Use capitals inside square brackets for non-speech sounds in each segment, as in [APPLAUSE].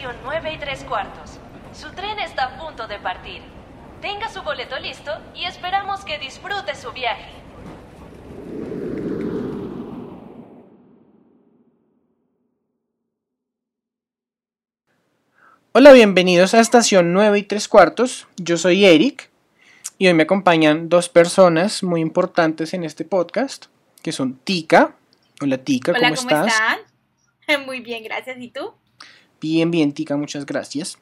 estación 9 y 3 cuartos. Su tren está a punto de partir. Tenga su boleto listo y esperamos que disfrute su viaje. Hola, bienvenidos a Estación 9 y 3 cuartos. Yo soy Eric y hoy me acompañan dos personas muy importantes en este podcast, que son Tika. Hola Tika, Hola, ¿cómo, ¿cómo estás? están? [LAUGHS] Muy bien, gracias. ¿Y tú? Bien, bien, Tika, muchas gracias.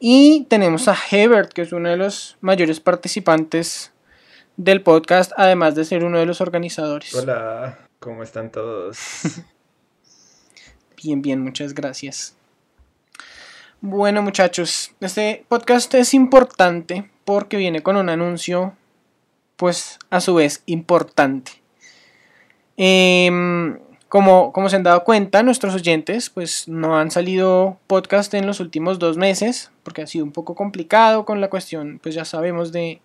Y tenemos a Hebert, que es uno de los mayores participantes del podcast, además de ser uno de los organizadores. Hola, ¿cómo están todos? [LAUGHS] Bien, bien, muchas gracias. Bueno, muchachos, este podcast es importante porque viene con un anuncio, pues a su vez importante. Em, como, como se han dado cuenta, nuestros oyentes, pues no han salido podcast en los últimos dos meses, porque ha sido un poco complicado con la cuestión, pues ya sabemos de,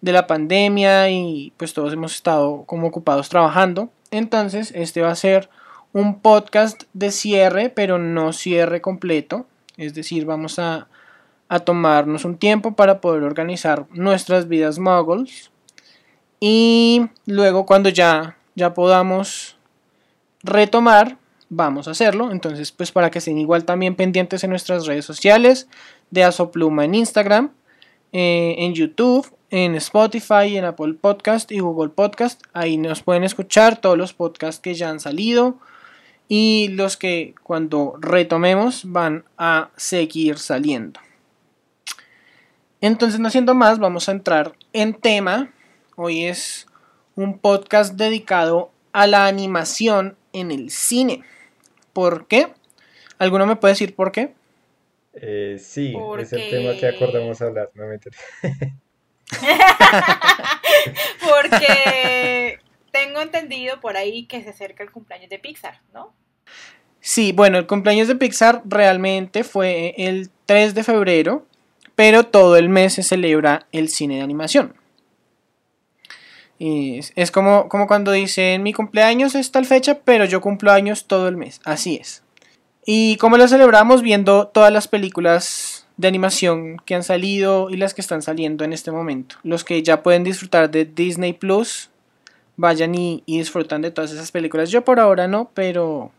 de la pandemia y pues todos hemos estado como ocupados trabajando. Entonces, este va a ser un podcast de cierre, pero no cierre completo. Es decir, vamos a, a tomarnos un tiempo para poder organizar nuestras vidas muggles. Y luego cuando ya, ya podamos retomar, vamos a hacerlo. Entonces, pues para que estén igual también pendientes en nuestras redes sociales, de Asopluma en Instagram, eh, en YouTube, en Spotify, en Apple Podcast y Google Podcast. Ahí nos pueden escuchar todos los podcasts que ya han salido y los que cuando retomemos van a seguir saliendo. Entonces, no siendo más, vamos a entrar en tema. Hoy es un podcast dedicado a la animación en el cine. ¿Por qué? ¿Alguno me puede decir por qué? Eh, sí, es el tema que acordamos hablar, no me enteré. [LAUGHS] Porque tengo entendido por ahí que se acerca el cumpleaños de Pixar, ¿no? Sí, bueno, el cumpleaños de Pixar realmente fue el 3 de febrero, pero todo el mes se celebra el cine de animación. Es, es como, como cuando dicen mi cumpleaños es tal fecha, pero yo cumplo años todo el mes. Así es. ¿Y cómo lo celebramos? Viendo todas las películas de animación que han salido y las que están saliendo en este momento. Los que ya pueden disfrutar de Disney Plus, vayan y, y disfrutan de todas esas películas. Yo por ahora no, pero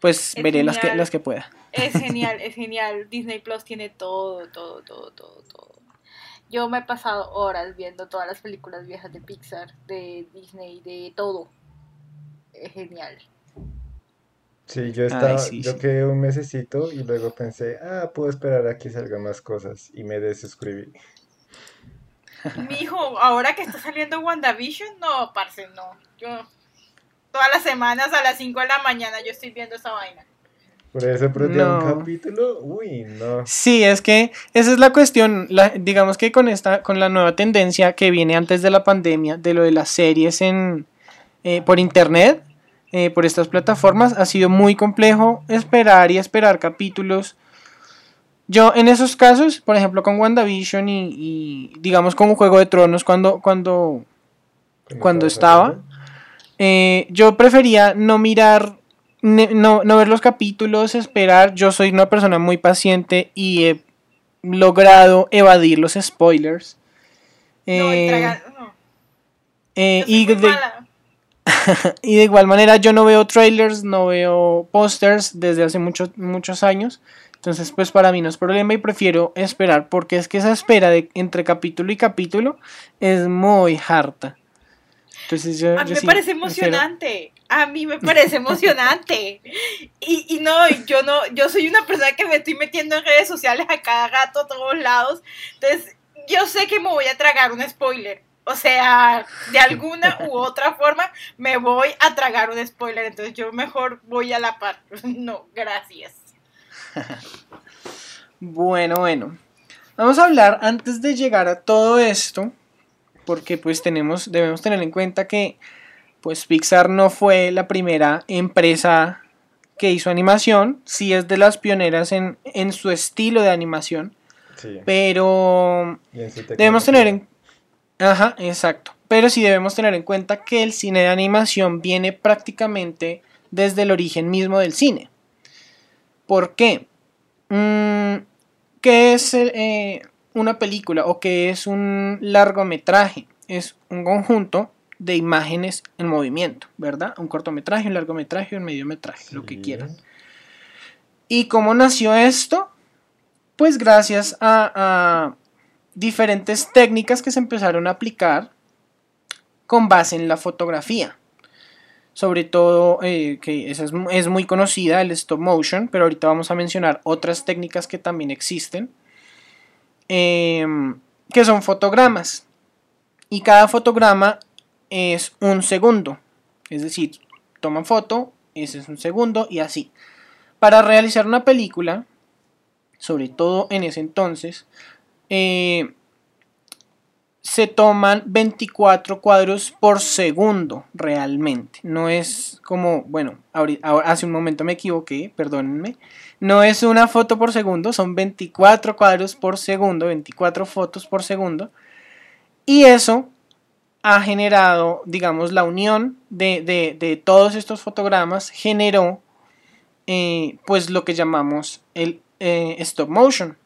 pues Es veré las que, las que pueda. Es genial, [LAUGHS] es genial. Disney Plus tiene todo, todo, todo, todo. Yo me he pasado horas viendo todas las películas viejas de Pixar, de Disney, de todo. Es genial. Sí, yo estaba, sí, yo sí. quedé un mesecito y luego pensé, ah, puedo esperar a que salgan más cosas y me desuscribí. Mi hijo, ahora que está saliendo WandaVision, no, parce, no. Yo todas las semanas a las 5 de la mañana yo estoy viendo esa vaina. Por eso perdí un No. capítulo, uy, no. Sí, es que esa es la cuestión. la- digamos que con esta, con la nueva tendencia que viene antes de la pandemia, de lo de las series en eh, por internet, eh, por estas plataformas, ha sido muy complejo esperar y esperar capítulos. Yo en esos casos, por ejemplo, con WandaVision y, y digamos con Juego de Tronos, cuando, cuando ¿Cómo cuando estaba, eh, yo prefería no mirar, no, no ver los capítulos, esperar. Yo soy una persona muy paciente y he logrado evadir los spoilers. No, Eh, tragar- no. eh, y, de, [LAUGHS] y de igual manera yo no veo trailers, no veo posters desde hace muchos muchos años. Entonces, pues para mí no es problema y prefiero esperar porque es que esa espera de entre capítulo y capítulo es muy harta. Entonces yo, A mí yo me sí parece emocionante. A mí me parece [LAUGHS] emocionante. Y, y no, yo no, yo soy una persona que me estoy metiendo en redes sociales a cada rato, a todos lados. Entonces, yo sé que me voy a tragar un spoiler. O sea, de alguna u otra forma me voy a tragar un spoiler. Entonces yo mejor voy a la par. [LAUGHS] No, gracias. [LAUGHS] Bueno, bueno. Vamos a hablar antes de llegar a todo esto, porque pues tenemos, debemos tener en cuenta que pues Pixar no fue la primera empresa que hizo animación, sí es de las pioneras en, en su estilo de animación, Sí, pero debemos tener en... Ajá, exacto. Pero sí debemos tener en cuenta que el cine de animación viene prácticamente desde el origen mismo del cine. ¿Por qué? mm, ¿qué es eh, una película o qué es un largometraje? Es un conjunto de imágenes en movimiento, ¿verdad? Un cortometraje, un largometraje, un mediometraje, lo que quieran. ¿Y cómo nació esto? Pues gracias a, a diferentes técnicas que se empezaron a aplicar con base en la fotografía. Sobre todo, eh, que esa es muy conocida, el stop motion, pero ahorita vamos a mencionar otras técnicas que también existen, em, que son fotogramas. Y cada fotograma es un segundo. Es decir, toman foto, ese es un segundo y así. Para realizar una película, sobre todo en ese entonces, eh, se toman 24 cuadros por segundo realmente. No es como, bueno, hace un momento me equivoqué, perdónenme. No es una foto por segundo, son 24 cuadros por segundo, 24 fotos por segundo. Y eso ha generado, digamos, la unión de, de- de todos estos fotogramas generó eh, pues lo que llamamos el eh, stop motion.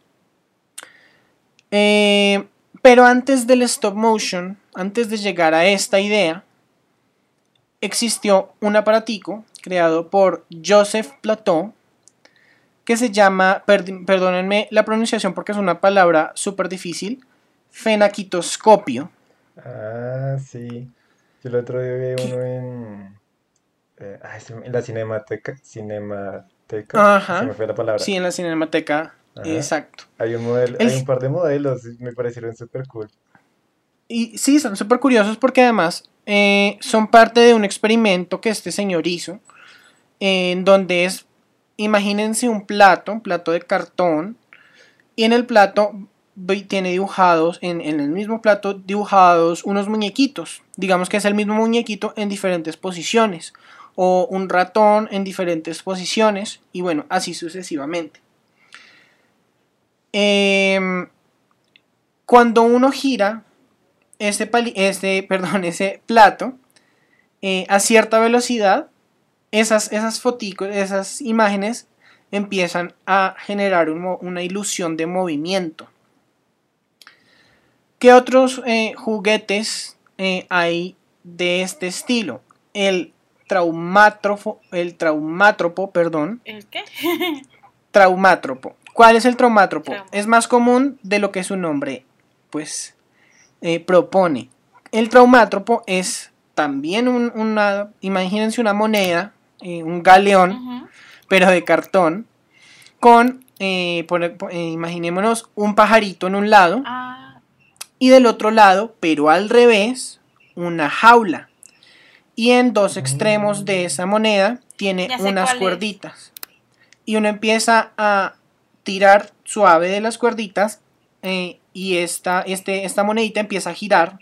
Eh, pero antes del stop motion, antes de llegar a esta idea, existió un aparatico creado por Joseph Plateau que se llama, perdónenme la pronunciación porque es una palabra súper difícil, fenaquitoscopio. Ah, sí. Yo el otro día vi uno en, eh, ay, se me- en la cinemateca. Cinemateca. Ajá. Se me fue la palabra. Sí, en la cinemateca, Ajá. exacto. Hay un modelo, El- hay un par de modelos, y me parecieron súper cool. Y sí, son súper curiosos porque además eh, son parte de un experimento que este señor hizo, en donde es, imagínense un plato, un plato de cartón, y en el plato tiene dibujados, en, en el mismo plato dibujados unos muñequitos. Digamos que es el mismo muñequito en diferentes posiciones, o un ratón en diferentes posiciones, y bueno, así sucesivamente. Em, cuando uno gira este, este, [LAUGHS] perdón, ese plato eh, a cierta velocidad, esas, esas esas imágenes empiezan a generar una ilusión de movimiento. ¿Qué otros eh, juguetes eh, hay de este estilo? El traumátrofo, el traumátropo, perdón, ¿El qué? [LAUGHS] traumátropo. ¿Cuál es el traumátropo? Es más común de lo que su nombre, pues, eh, propone. El traumátropo es también un- una, imagínense una moneda, eh, un galeón, pero de cartón, con, eh, eh, imaginémonos un pajarito en un lado Ah, y del otro lado, pero al revés, una jaula. Y en dos extremos de esa moneda tiene unas es. cuerditas. Y uno empieza a tirar suave de las cuerditas eh, y esta, este, esta monedita empieza a girar.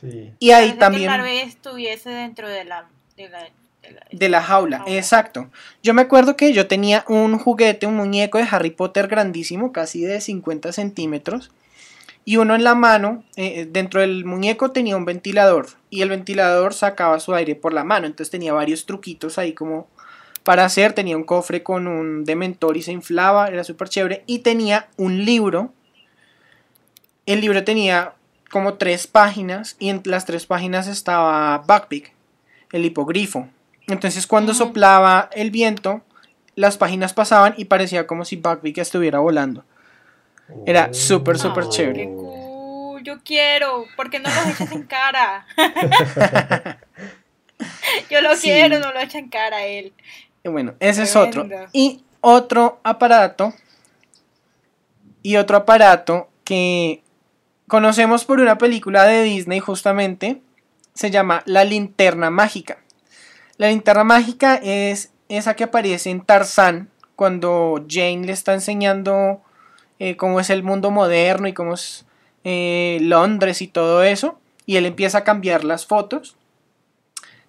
Sí. Y ahí parece también... Que el Barbie estuviese dentro de la. De la, de la- De la jaula, Jaula. exacto. Yo me acuerdo que yo tenía un juguete, un muñeco de Harry Potter grandísimo, casi de 50 centímetros. Y uno en la mano, eh, dentro del muñeco tenía un ventilador. Y el ventilador sacaba su aire por la mano. Entonces tenía varios truquitos ahí como para hacer. Tenía un cofre con un dementor y se inflaba. Era súper chévere. Y tenía un libro. El libro tenía como tres páginas. Y en las tres páginas estaba Buckbeak, el hipogrifo. Entonces cuando soplaba el viento, las páginas pasaban y parecía como si Buckbeak estuviera volando. Era súper, súper chévere. Cool, yo quiero. ¿Por qué no lo echas en cara? [LAUGHS] yo lo Sí. quiero, no lo echa en cara él. Y bueno, ese es otro. Y otro aparato. Y otro aparato que conocemos por una película de Disney justamente. Se llama La linterna mágica. La linterna mágica es esa que aparece en Tarzán cuando Jane le está enseñando eh, cómo es el mundo moderno y cómo es eh, Londres y todo eso. Y él empieza a cambiar las fotos.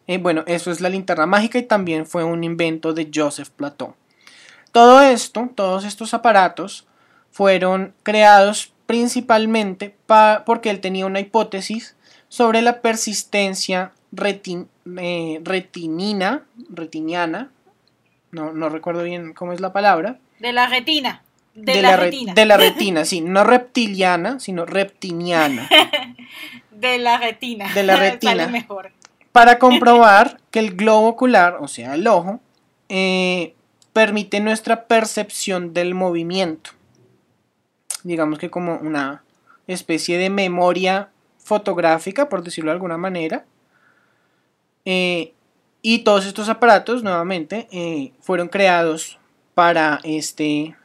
Eh, bueno, eso es la linterna mágica y también fue un invento de Joseph Plateau. Todo esto, todos estos aparatos, fueron creados principalmente pa- porque él tenía una hipótesis sobre la persistencia eh, retinina, retiniana, no, no recuerdo bien cómo es la palabra, De la retina. De, de la, re- retina. de la retina, sí, no reptiliana, sino reptiniana. [LAUGHS] De la retina. De la [LAUGHS] Sale retina. mejor. para comprobar [LAUGHS] que el globo ocular, o sea, el ojo, eh, permite nuestra percepción del movimiento. Digamos que como una especie de memoria fotográfica, por decirlo de alguna manera. Eh, y todos estos aparatos, nuevamente, eh, fueron creados para, este,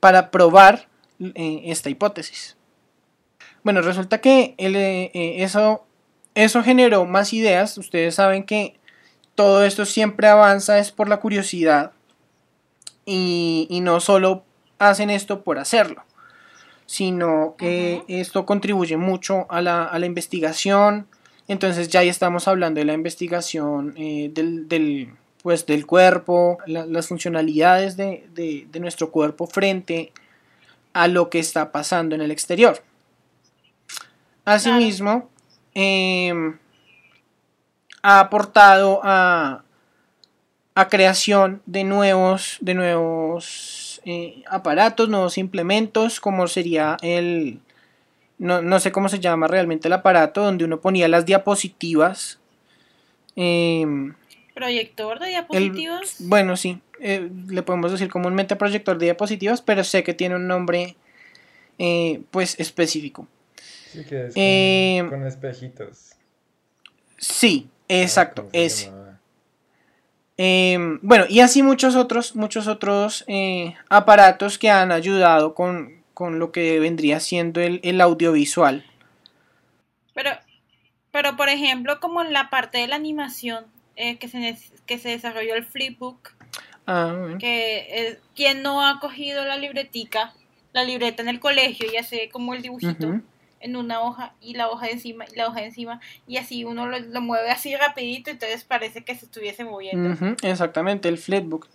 para probar eh, esta hipótesis. Bueno, resulta que el, eh, eh, eso eso generó más ideas. Ustedes saben que todo esto siempre avanza es por la curiosidad y, y no solo hacen esto por hacerlo, sino que esto contribuye mucho a la, a la investigación. Entonces ya ahí estamos hablando de la investigación eh, del, del, pues, del cuerpo, la- las funcionalidades de, de- de nuestro cuerpo frente a lo que está pasando en el exterior. Asimismo, em, ha aportado a, a creación de nuevos, de nuevos eh, aparatos, nuevos implementos, como sería el, no, no sé cómo se llama realmente el aparato, donde uno ponía las diapositivas. em, Proyector de el- diapositivas. bueno, sí, eh, le podemos decir comúnmente proyector de diapositivas, pero sé que tiene un nombre eh, pues específico. Sí, que es con, Eh, con espejitos. Sí, Ah, exacto, ¿cómo se ese. Em, bueno, y así muchos otros, muchos otros eh, aparatos que han ayudado con, con lo que vendría siendo el, el audiovisual. Pero, pero por ejemplo, como en la parte de la animación eh, que, se, que se desarrolló el flipbook, Ah, bueno. que eh, quien no ha cogido la libretica, la libreta en el colegio y hace como el dibujito en una hoja y la hoja de encima y la hoja de encima y así uno lo, lo mueve así rapidito entonces parece que se estuviese moviendo. Exactamente, el flipbook.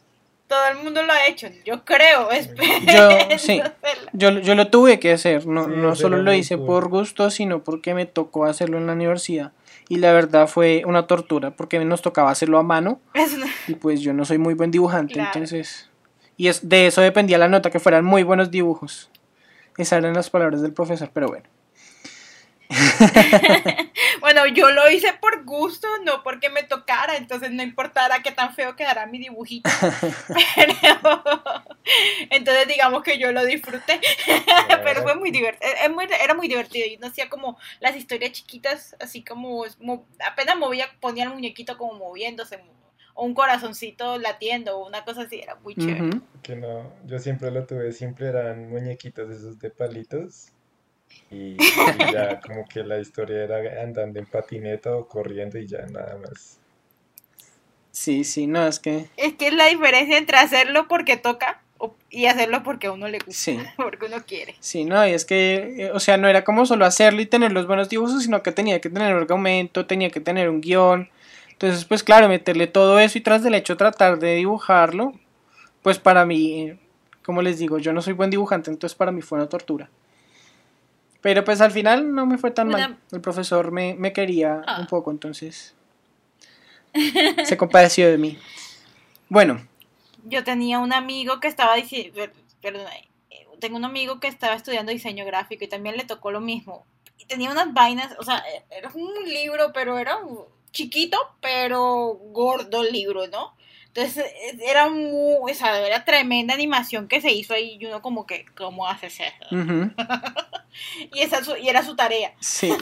Todo el mundo lo ha hecho, yo creo. [LAUGHS] Yo, [LAUGHS] sí. Yo, yo lo tuve que hacer, no, Sí, no solo lo hice por gusto, sino porque me tocó hacerlo en la universidad. Y la verdad fue una tortura, porque nos tocaba hacerlo a mano. Una- Y pues yo no soy muy buen dibujante, Claro. entonces... Y es, de eso dependía la nota, que fueran muy buenos dibujos. Esas eran las palabras del profesor, pero bueno. [LAUGHS] Bueno, yo lo hice por gusto, no porque me tocara, entonces no importara qué tan feo quedara mi dibujito. [LAUGHS] Pero, entonces digamos que yo lo disfruté, [LAUGHS] pero fue muy divertido, era muy divertido y no hacía como las historias chiquitas, así como mo- apenas movía, ponía el muñequito como moviéndose, o un corazoncito latiendo, o una cosa así, era muy chévere. Que no, yo siempre lo tuve, siempre eran muñequitos esos de palitos. Y, y [LAUGHS] ya como que la historia era andando en patineta o corriendo y ya nada más. Sí, sí, no, es que... Es que es la diferencia entre hacerlo porque toca y hacerlo porque a uno le gusta, Sí. [LAUGHS] porque uno quiere. Sí, no, y es que, eh, o sea, no era como solo hacerlo y tener los buenos dibujos, sino que tenía que tener un argumento, tenía que tener un guion. Entonces, pues claro, meterle todo eso y tras del hecho tratar de dibujarlo, pues para mí, como les digo, yo no soy buen dibujante, entonces para mí fue una tortura. Pero pues al final no me fue tan mal. El profesor me, me quería Ah. un poco, entonces se compadeció de mí. Bueno, Yo tenía un amigo que estaba diciendo, perdón, eh, tengo un amigo que estaba estudiando diseño gráfico y también le tocó lo mismo. Y tenía unas vainas, o sea, eh, era un libro, pero era un- chiquito, pero gordo el libro, ¿no? Entonces eh, era muy, o sea, era tremenda animación que se hizo ahí y uno como que, ¿cómo haces eso? [LAUGHS] Y, esa su- y era su tarea. Sí.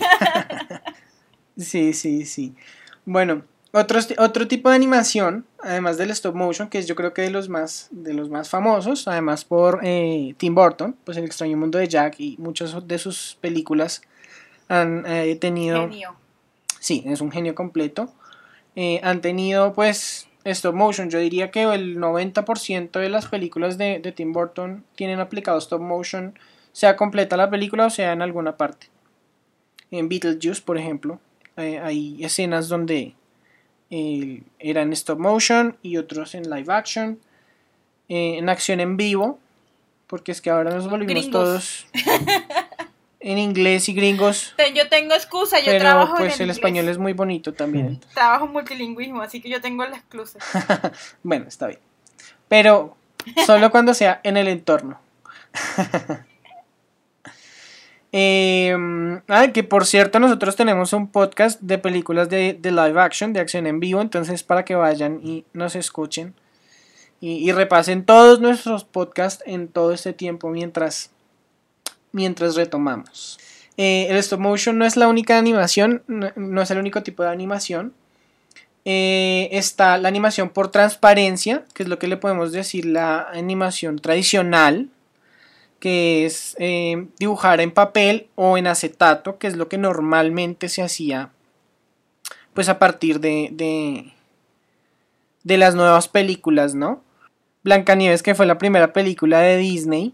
[LAUGHS] sí, sí, sí. Bueno, otro, otro tipo de animación, además del stop motion, que es yo creo que de los más, de los más famosos, además por eh, Tim Burton, pues El extraño mundo de Jack y muchas de sus películas han eh, tenido... Genio. Sí, es un genio completo. Eh, han tenido pues stop motion. Yo diría que el 90% de las películas de, de Tim Burton tienen aplicado stop motion, sea completa la película o sea en alguna parte. En Beetlejuice, por ejemplo, eh, hay escenas donde eh, eran stop motion y otros en live action. Eh, en acción en vivo, porque es que ahora nos volvimos Gringos. todos [LAUGHS] en inglés y gringos. Yo tengo excusa, yo Pero trabajo pues en el el español es muy bonito también. Trabajo en multilingüismo, así que yo tengo la excusa. [LAUGHS] Bueno, está bien. Pero Solo cuando sea en el entorno. [LAUGHS] Eh, que por cierto, nosotros tenemos un podcast de películas de, live action, de acción en vivo. Entonces, para que vayan y nos escuchen y, repasen todos nuestros podcasts en todo este tiempo mientras, mientras retomamos. Eh, el stop motion no es la única animación, no, es el único tipo de animación. Eh, está la animación por transparencia, que es lo que le podemos decir la animación tradicional, que es eh, dibujar en papel o en acetato, que es lo que normalmente se hacía pues a partir de, de, de las nuevas películas, ¿no? Blancanieves, que fue la primera película de Disney,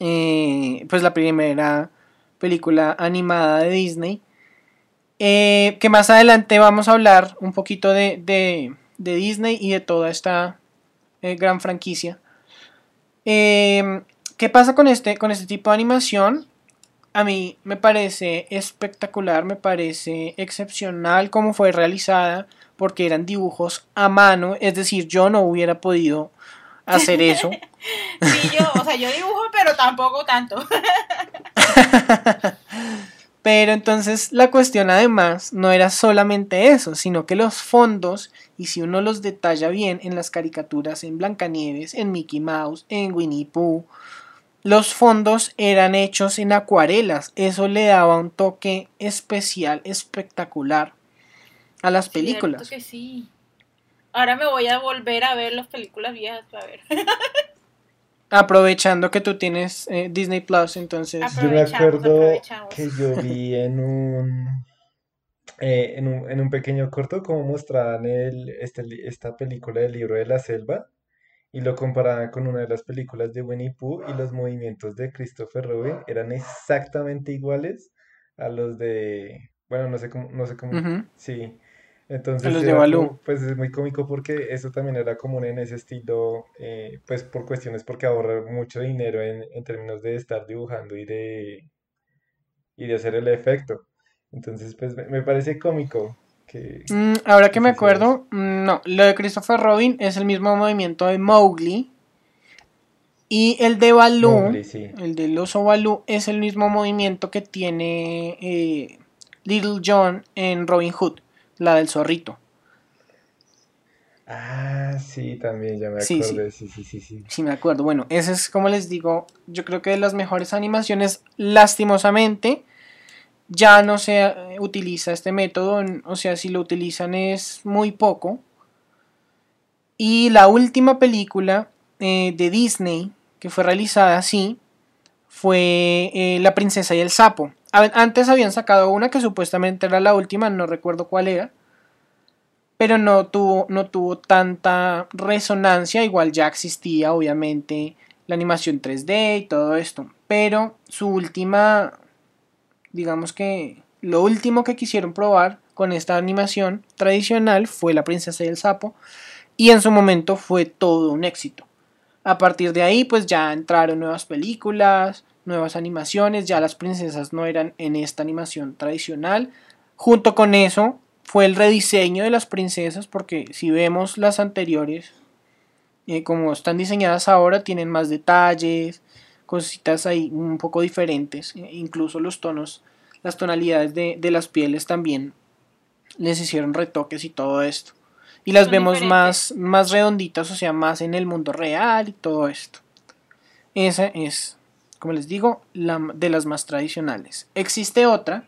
eh, pues la primera película animada de Disney, eh, que más adelante vamos a hablar un poquito de, de, Disney y de toda esta gran franquicia. ¿Qué pasa con este, con este tipo de animación? A mí me parece espectacular, me parece excepcional cómo fue realizada, porque eran dibujos a mano, es decir, yo no hubiera podido hacer eso. [LAUGHS] sí, yo, o sea, yo dibujo, pero tampoco tanto. [LAUGHS] pero entonces la cuestión además no era solamente eso, sino que los fondos, y si uno los detalla bien en las caricaturas, en Blancanieves, en Mickey Mouse, en Winnie Pooh, los fondos eran hechos en acuarelas, eso le daba un toque especial, espectacular a las películas. que sí. Ahora me voy a volver a ver las películas viejas a ver. [LAUGHS] Aprovechando que tú tienes eh, Disney Plus, entonces. Yo me acuerdo que yo vi en un, eh, en un, en un pequeño corto cómo mostraban el, este, esta película del libro de la selva y lo comparaban con una de las películas de Winnie Pooh y los movimientos de Christopher Robin eran exactamente iguales a los de, bueno, no sé cómo, no sé cómo, sí. Entonces, los de pues es muy cómico porque eso también era común en ese estilo, eh, pues por cuestiones porque ahorra mucho dinero en, en términos de estar dibujando y de, y de hacer el efecto. Entonces, pues me parece cómico Mm, ahora que me acuerdo, mm, no, lo de Christopher Robin es el mismo movimiento de Mowgli. Y el de Baloo, el del oso Baloo, es el mismo movimiento que tiene eh, Little John en Robin Hood, la del zorrito. Ah, sí, también, ya me acuerdo. Sí sí. sí, sí, sí. me acuerdo. Bueno, ese es como les digo, yo creo que de las mejores animaciones, lastimosamente, ya no se eh, utiliza este método, o sea, si lo utilizan es muy poco. Y la última película eh, de Disney que fue realizada así fue eh, La princesa y el sapo. Antes habían sacado una que supuestamente era la última, no recuerdo cuál era. Pero no tuvo, no tuvo tanta resonancia, igual ya existía obviamente la animación 3D y todo esto. Pero su última digamos que lo último que quisieron probar con esta animación tradicional fue La princesa y el sapo y en su momento fue todo un éxito. A partir de ahí pues ya entraron nuevas películas, nuevas animaciones, ya las princesas no eran en esta animación tradicional. Junto con eso fue el rediseño de las princesas porque si vemos las anteriores, eh, como están diseñadas ahora, tienen más detalles, cositas ahí un poco diferentes, e incluso los tonos, las tonalidades de, las pieles también les hicieron retoques y todo esto. Y las vemos más, más redonditas, o sea, más en el mundo real y todo esto. Esa es, como les digo, la de las más tradicionales. Existe otra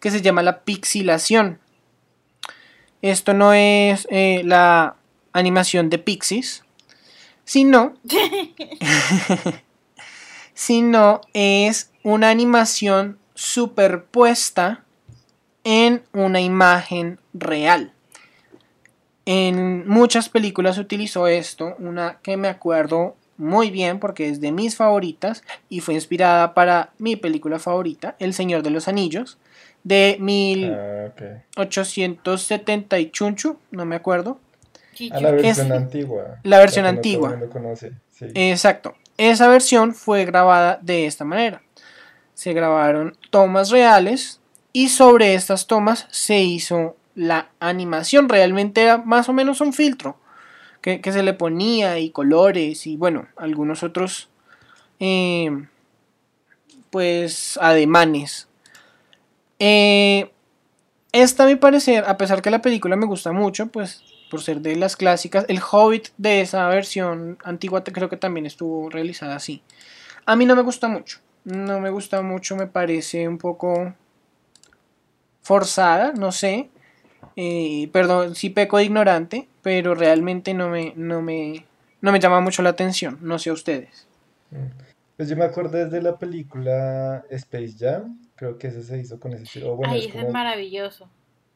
que se llama la pixilación. Esto no es eh, la animación de pixies, sino [LAUGHS] sino es una animación superpuesta en una imagen real. En muchas películas se utilizó esto, una que me acuerdo muy bien porque es de mis favoritas y fue inspirada para mi película favorita, El Señor de los Anillos, de 1870 ah, y chunchu, no me acuerdo. Ah, la versión antigua. La versión antigua. Exacto. Esa versión fue grabada de esta manera. Se grabaron tomas reales y sobre estas tomas se hizo la animación. Realmente era más o menos un filtro que, se le ponía y colores y bueno, algunos otros eh, pues ademanes. Eh, esta a mi parecer, a pesar que la película me gusta mucho, pues por ser de las clásicas, el Hobbit de esa versión antigua creo que también estuvo realizada así. A mí no me gusta mucho, no me gusta mucho, me parece un poco forzada, no sé. Eh, perdón, sí peco de ignorante, pero realmente no me, no me, no me llama mucho la atención, no sé a ustedes. Mm. Pues yo me acuerdo desde la película Space Jam, creo que ese se hizo con ese estilo. Ay, es, es maravilloso,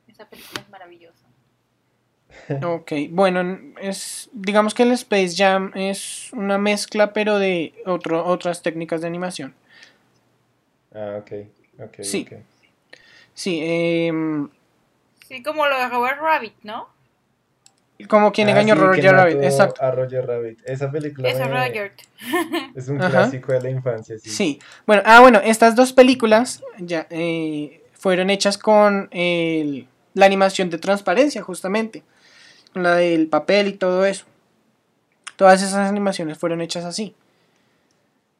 esa película es maravillosa. [LAUGHS] ok, bueno, es digamos que el Space Jam es una mezcla pero de otro, otras técnicas de animación. Ah, ok, ok. Sí, sí, eh, Sí, como lo de Robert Rabbit, ¿no? Como quien ah, engañó a Roger Rabbit, exacto. A Roger Rabbit. Esa película es, Roger. [LAUGHS] es un clásico de la infancia, sí. Sí. Bueno, ah, bueno, estas dos películas ya eh, fueron hechas con el, la animación de transparencia, justamente. Con la del papel y todo eso. Todas esas animaciones fueron hechas así.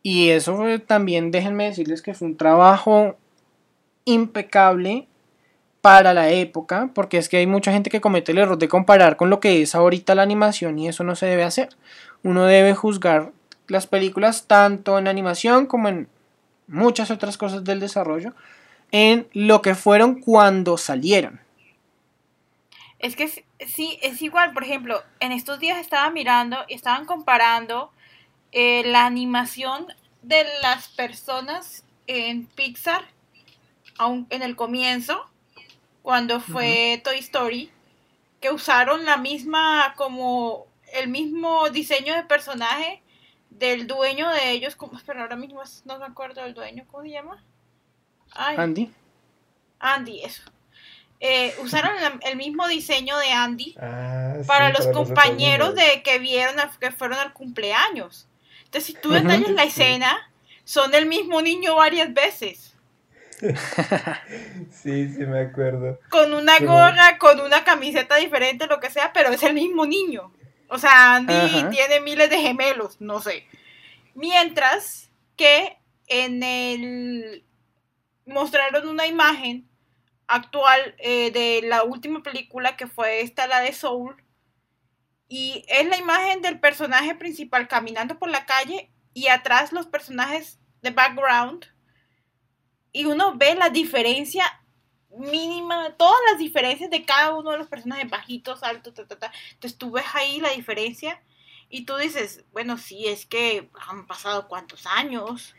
Y eso también, déjenme decirles que fue un trabajo impecable para la época, porque es que hay mucha gente que comete el error de comparar con lo que es ahorita la animación y eso no se debe hacer. Uno debe juzgar las películas tanto en animación como en muchas otras cosas del desarrollo en lo que fueron cuando salieron. Es que sí, es igual, por ejemplo, en estos días estaba mirando y estaban comparando eh, la animación de las personas en Pixar en el comienzo cuando fue Toy Story, que usaron la misma, como el mismo diseño de personaje del dueño de ellos, como, pero ahora mismo no me acuerdo del dueño, ¿cómo se llama? Andy. Andy, eso. Eh, usaron el mismo diseño de Andy ah, para los compañeros de que vieron que fueron al cumpleaños. Entonces, si tú detallas la escena, son el mismo niño varias veces. [LAUGHS] sí, sí me acuerdo. Con una gorra, con una camiseta diferente, lo que sea, pero es el mismo niño. O sea, Andy tiene miles de gemelos, no sé. Mientras que en el mostraron una imagen actual eh, de la última película que fue esta, la de Soul. Y es la imagen del personaje principal caminando por la calle y atrás los personajes de background y uno ve la diferencia mínima, todas las diferencias de cada uno de los personajes, bajitos, altos, ta, ta, ta. Entonces tú ves ahí la diferencia y tú dices, bueno, sí, es que han pasado cuántos años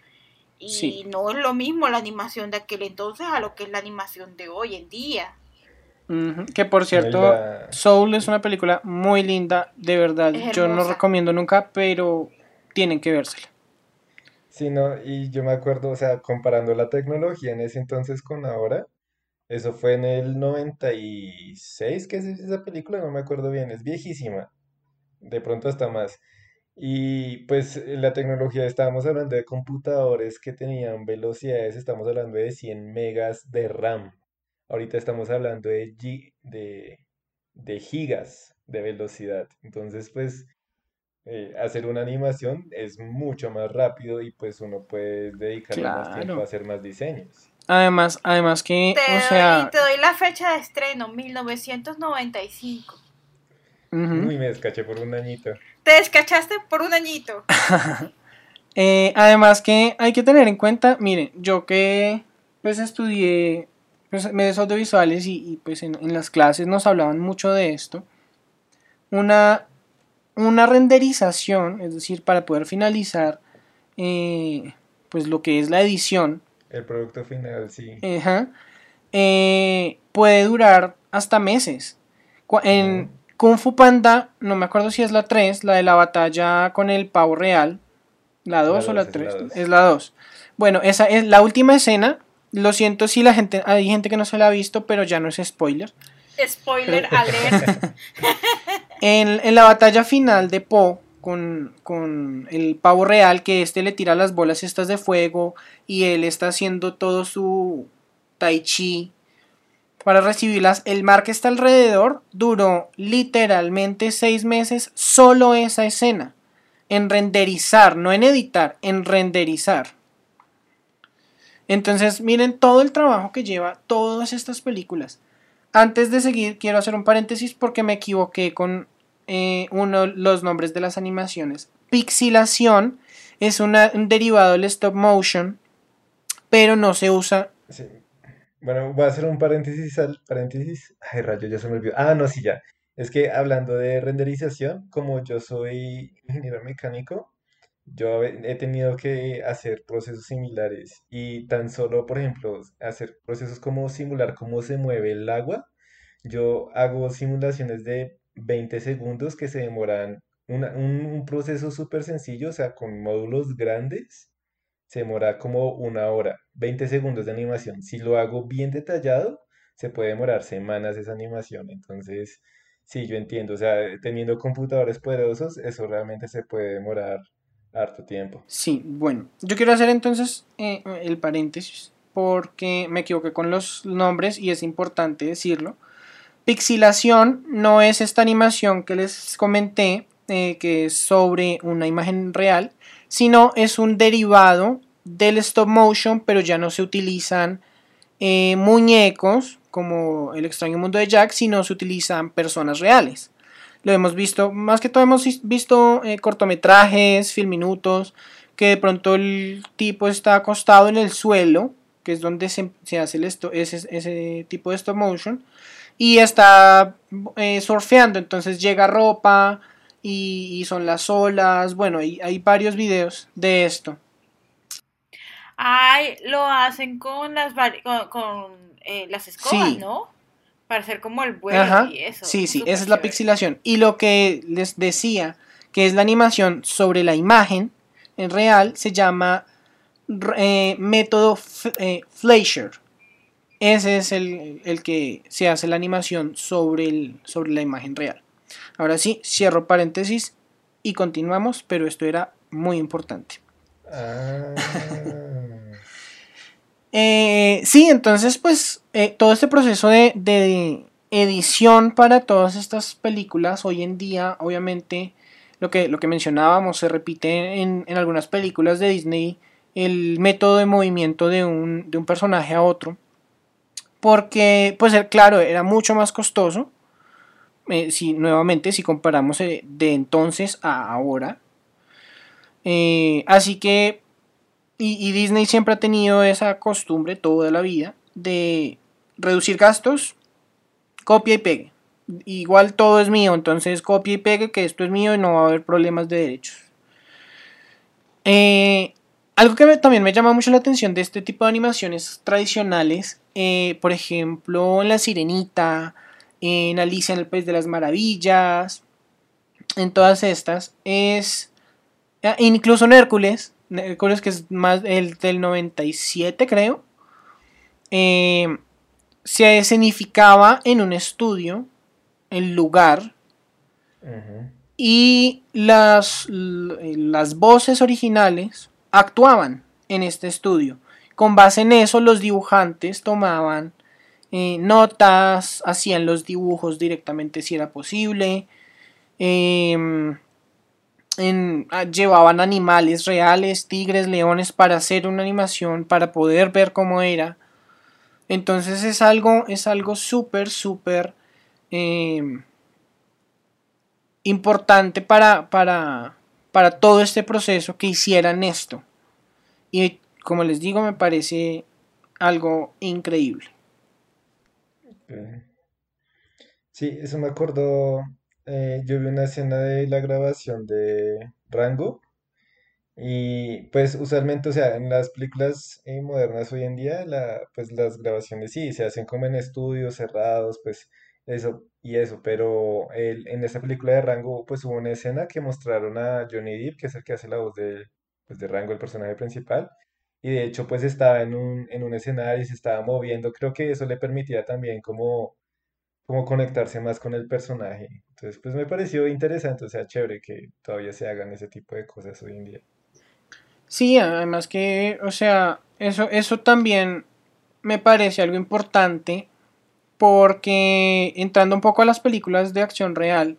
y no es lo mismo la animación de aquel entonces a lo que es la animación de hoy en día. Que por cierto, Soul es una película muy linda, de verdad. Yo no recomiendo nunca, pero tienen que vérsela. Sí, no, y yo me acuerdo, o sea, comparando la tecnología en ese entonces con ahora, eso fue en el 96, ¿qué es esa película? No me acuerdo bien, es viejísima, de pronto hasta más. Y pues la tecnología, estábamos hablando de computadores que tenían velocidades, estamos hablando de 100 megas de RAM. Ahorita estamos hablando de, de, de gigas de velocidad. Entonces, pues eh, hacer una animación es mucho más rápido y pues uno puede dedicarle más tiempo a hacer más diseños. Además, además que, te, o sea... Te doy la fecha de estreno, 1995. Uy, me descaché por un añito. Te descachaste por un añito. [LAUGHS] Eh, además que hay que tener en cuenta, miren, yo que pues estudié pues, medios audiovisuales y, y pues en, en, las clases nos hablaban mucho de esto. Una una renderización, es decir, para poder finalizar eh, pues lo que es la edición. El producto final, sí. Eh, puede durar hasta meses. En Kung Fu Panda, no me acuerdo si es la 3, la de la batalla con el pavo real. ¿La 2 o la 3? Es la 2. Bueno, esa es la última escena. Lo siento si la gente, hay gente que no se la ha visto, pero ya no es spoiler. Spoiler alert. [LAUGHS] en, la batalla final de Po con, el pavo real, que este le tira las bolas estas de fuego y él está haciendo todo su tai chi para recibirlas. El mar que está alrededor duró literalmente seis meses solo esa escena. En renderizar, no en editar, en renderizar. Entonces, miren todo el trabajo que lleva todas estas películas. Antes de seguir, quiero hacer un paréntesis porque me equivoqué con eh, uno los nombres de las animaciones. Pixilación es un derivado del stop motion, pero no se usa bueno, voy a hacer un paréntesis al paréntesis. Ay, rayo, ya se me olvidó. Ah, no, sí, ya. Es que hablando de renderización, como yo soy ingeniero mecánico, yo he tenido que hacer procesos similares y tan solo, por ejemplo, hacer procesos como simular cómo se mueve el agua. Yo hago simulaciones de 20 segundos que se demoran un, un proceso súper sencillo, o sea, con módulos grandes se demora como una hora, 20 segundos de animación. Si lo hago bien detallado, se puede demorar semanas esa animación. Entonces, sí, yo entiendo. O sea, teniendo computadores poderosos, eso realmente se puede demorar harto tiempo. Sí, bueno, yo quiero hacer entonces eh, el paréntesis porque me equivoqué con los nombres y es importante decirlo. Pixilación no es esta animación que les comenté, eh, que es sobre una imagen real, sino es un derivado del stop motion, pero ya no se utilizan eh, muñecos como el extraño mundo de Jack, sino se utilizan personas reales. Lo hemos visto, más que todo hemos visto eh, cortometrajes, filminutos, que de pronto el tipo está acostado en el suelo, que es donde se, hace ese, ese, tipo de stop motion, y está eh, surfeando, entonces llega ropa, y, son las olas. Bueno, hay, hay varios videos de esto. Ay, lo hacen con las con, eh, las escobas, ¿no? Para hacer como el vuelo y eso. Sí, sí, esa es la pixilación. Y lo que les decía, que es la animación sobre la imagen en real, se llama eh, método eh, Fleischer. Ese es el, el, que se hace la animación sobre, el, sobre la imagen real. Ahora sí, cierro paréntesis y continuamos, pero esto era muy importante. Ah. Eh, sí, entonces pues eh, todo este proceso de, edición para todas estas películas hoy en día, obviamente, lo que, lo que mencionábamos se repite en, algunas películas de Disney, el método de movimiento de un, de un personaje a otro, porque pues claro, era mucho más costoso eh, si nuevamente si comparamos eh, de entonces a ahora. Eh, así que, y, Disney siempre ha tenido esa costumbre toda la vida de reducir gastos, copia y pegue. Igual todo es mío, entonces copia y pegue que esto es mío y no va a haber problemas de derechos. algo que también me llama mucho la atención de este tipo de animaciones tradicionales, por ejemplo, La Sirenita, en Alicia en el País de las Maravillas, en todas estas, es ah, incluso en Hércules, Hércules que es más el del 97 creo, eh, se escenificaba en un estudio, el lugar, y las, las voces originales actuaban en este estudio. Con base en eso, los dibujantes tomaban eh, notas, hacían los dibujos directamente si era posible, em, ah, llevaban animales reales, tigres, leones, para hacer una animación, para poder ver cómo era. Entonces es algo, es algo súper, súper em, importante para, para, para todo este proceso que hicieran esto. Y como les digo, me parece algo increíble. Sí, eso me acordó. Eh, yo vi una escena de la grabación de Rango. Y pues usualmente, o sea, en las películas eh, modernas hoy en día, la, pues las grabaciones sí, se hacen como en estudios cerrados, pues eso y eso, pero el, en esta película de Rango, pues hubo una escena que mostraron a Johnny Depp, que es el que hace la voz de, pues, de Rango, el personaje principal, y de hecho pues estaba en un, en un escenario y se estaba moviendo. Creo que eso le permitía también como, como conectarse más con el personaje. Entonces pues me pareció interesante, o sea, chévere que todavía se hagan ese tipo de cosas hoy en día. Sí, además que, o sea, eso, eso también me parece algo importante porque entrando un poco a las películas de acción real,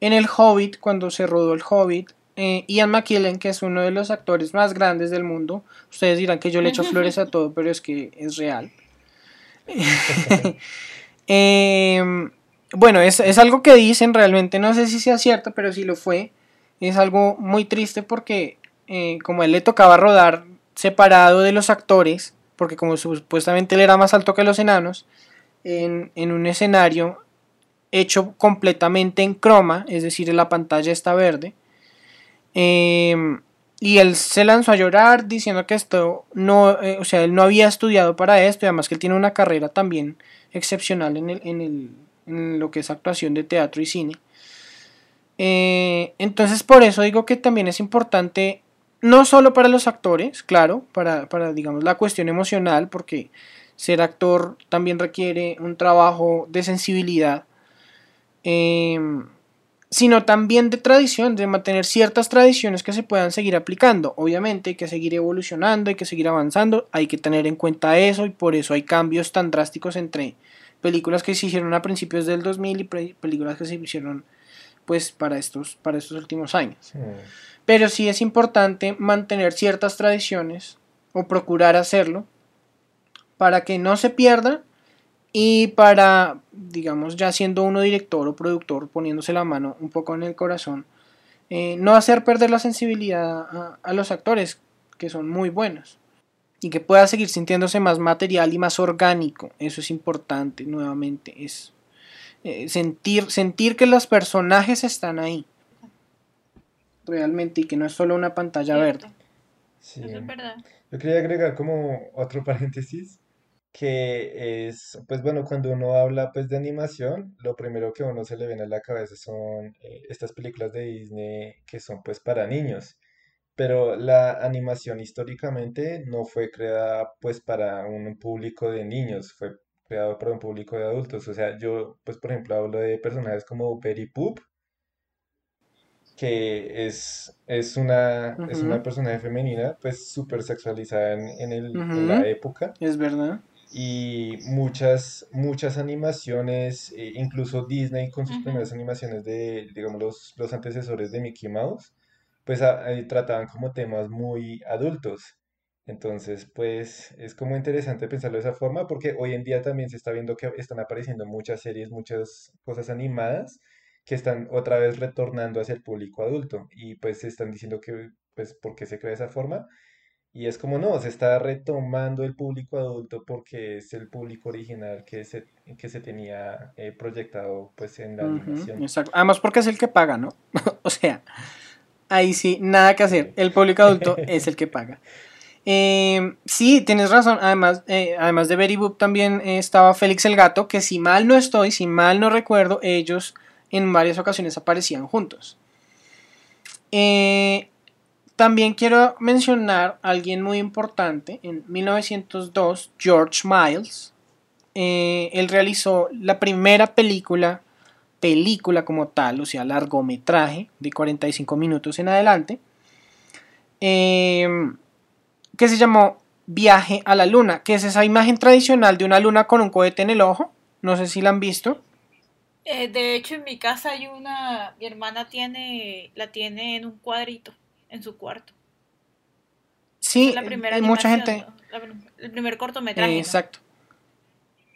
en El Hobbit, cuando se rodó El Hobbit, eh, Ian McKellen, que es uno de los actores más grandes del mundo, ustedes dirán que yo le echo [LAUGHS] flores a todo, pero es que es real. [LAUGHS] Em, bueno, es, es, algo que dicen realmente, no sé si sea cierto, pero si lo fue, es algo muy triste porque eh, como él le tocaba rodar separado de los actores, porque como supuestamente él era más alto que los enanos, en, en un escenario hecho completamente en croma, es decir, la pantalla está verde. Em, y él se lanzó a llorar diciendo que esto no, eh, o sea, él no había estudiado para esto y además que él tiene una carrera también excepcional en, el, en, el, en lo que es actuación de teatro y cine. Eh, entonces por eso digo que también es importante, no solo para los actores, claro, para, para digamos la cuestión emocional, porque ser actor también requiere un trabajo de sensibilidad, em, sino también de tradición, de mantener ciertas tradiciones que se puedan seguir aplicando. Obviamente hay que seguir evolucionando, hay que seguir avanzando, hay que tener en cuenta eso y por eso hay cambios tan drásticos entre películas que se hicieron a principios del 2000 y películas que se hicieron pues para estos, para estos últimos años. Pero sí es importante mantener ciertas tradiciones o procurar hacerlo para que no se pierda y para, digamos, ya siendo uno director o productor, poniéndose la mano un poco en el corazón, eh, no hacer perder la sensibilidad a, los actores, que son muy buenos, y que pueda seguir sintiéndose más material y más orgánico. Eso es importante, nuevamente, es eh, sentir, sentir que los personajes están ahí, realmente, y que no es solo una pantalla verde. Sí. Eso es verdad. Yo quería agregar como otro [LAUGHS] paréntesis que es, pues bueno, cuando uno habla pues de animación, lo primero que a uno se le viene a la cabeza son eh, estas películas de Disney que son pues para niños, pero la animación históricamente no fue creada pues para un público de niños, fue creado para un público de adultos, o sea, yo pues por ejemplo hablo de personajes como Betty Poop, que es, es, una, es una personaje femenina pues súper sexualizada en, el, en la época. Es verdad y muchas, muchas animaciones, eh, incluso Disney con sus primeras animaciones de, digamos, los, los antecesores de Mickey Mouse, pues trataban como temas muy adultos. Entonces, pues es como interesante pensarlo de esa forma porque hoy en día también se está viendo que están apareciendo muchas series, muchas cosas animadas que están otra vez retornando hacia el público adulto y pues se están diciendo que, pues, ¿por qué se crea de esa forma? Y es como no, se está retomando el público adulto porque es el público original que se, que se tenía eh, proyectado pues en la animación. Exacto. Además porque es el que paga, ¿no? [LAUGHS] o sea, ahí sí, nada que hacer. El público adulto [LAUGHS] es el que paga. Em, sí, tienes razón. Además, eh, además de Betty Boop también estaba Félix el Gato, que si mal no estoy, si mal no recuerdo, ellos en varias ocasiones aparecían juntos. Eh, también quiero mencionar a alguien muy importante. En 1902, George Miles, eh, él realizó la primera película, película como tal, o sea, largometraje de 45 minutos en adelante, em, que se llamó Viaje a la Luna, que es esa imagen tradicional de una luna con un cohete en el ojo. No sé si la han visto. Eh, de hecho, en mi casa hay una, mi hermana tiene, la tiene en un cuadrito en su cuarto. Sí, la primera mucha gente. el primer cortometraje. exacto.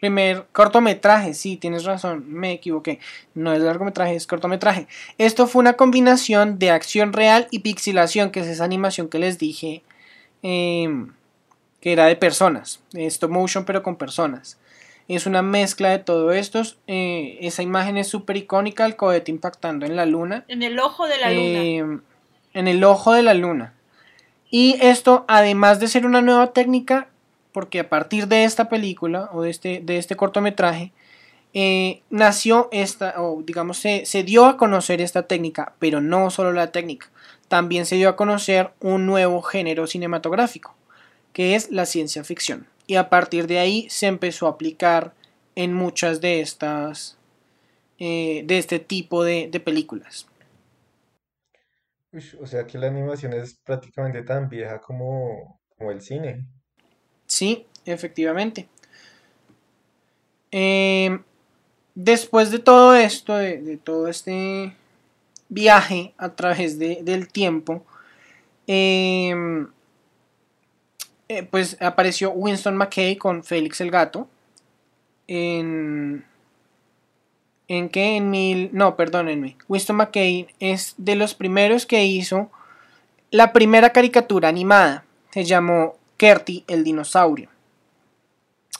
Primer cortometraje, sí, tienes razón, me equivoqué. No es largometraje, es cortometraje. Esto fue una combinación de acción real y pixelación, que es esa animación que les dije em, que era de personas. Stop motion, pero con personas. Es una mezcla de todo esto. Eh, esa imagen es súper icónica, el cohete impactando en la luna. En el ojo de la luna. En el ojo de la luna. Y esto, además de ser una nueva técnica, porque a partir de esta película o de este, de este cortometraje, eh, nació esta, o digamos, se, se dio a conocer esta técnica, pero no solo la técnica, también se dio a conocer un nuevo género cinematográfico, que es la ciencia ficción. Y a partir de ahí se empezó a aplicar en muchas de estas, eh, de este tipo de películas o sea que la animación es prácticamente tan vieja como, el cine. Sí, efectivamente. em, después de todo esto, de, todo este viaje a través del tiempo, em, eh, pues apareció Winston McKay con Félix el Gato. En, en que en mil, no, perdónenme, Winston McKay es de los primeros que hizo la primera caricatura animada. Se llamó Kerty el dinosaurio.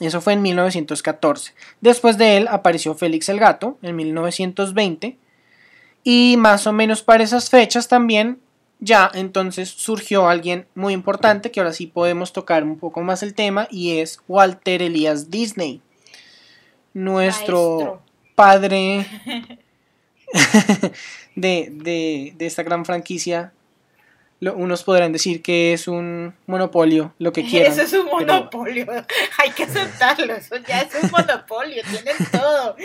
Eso fue en 1914. Después de él apareció Félix el Gato en 1920. Y más o menos para esas fechas también ya entonces surgió alguien muy importante que ahora sí podemos tocar un poco más el tema y es Walter Elias Disney. Nuestro padre [LAUGHS] de, de, de esta gran franquicia unos podrán decir que es un monopolio, lo que [LAUGHS] quieran. Eso es un monopolio, [LAUGHS] hay que aceptarlo, eso ya es un monopolio, tienen todo.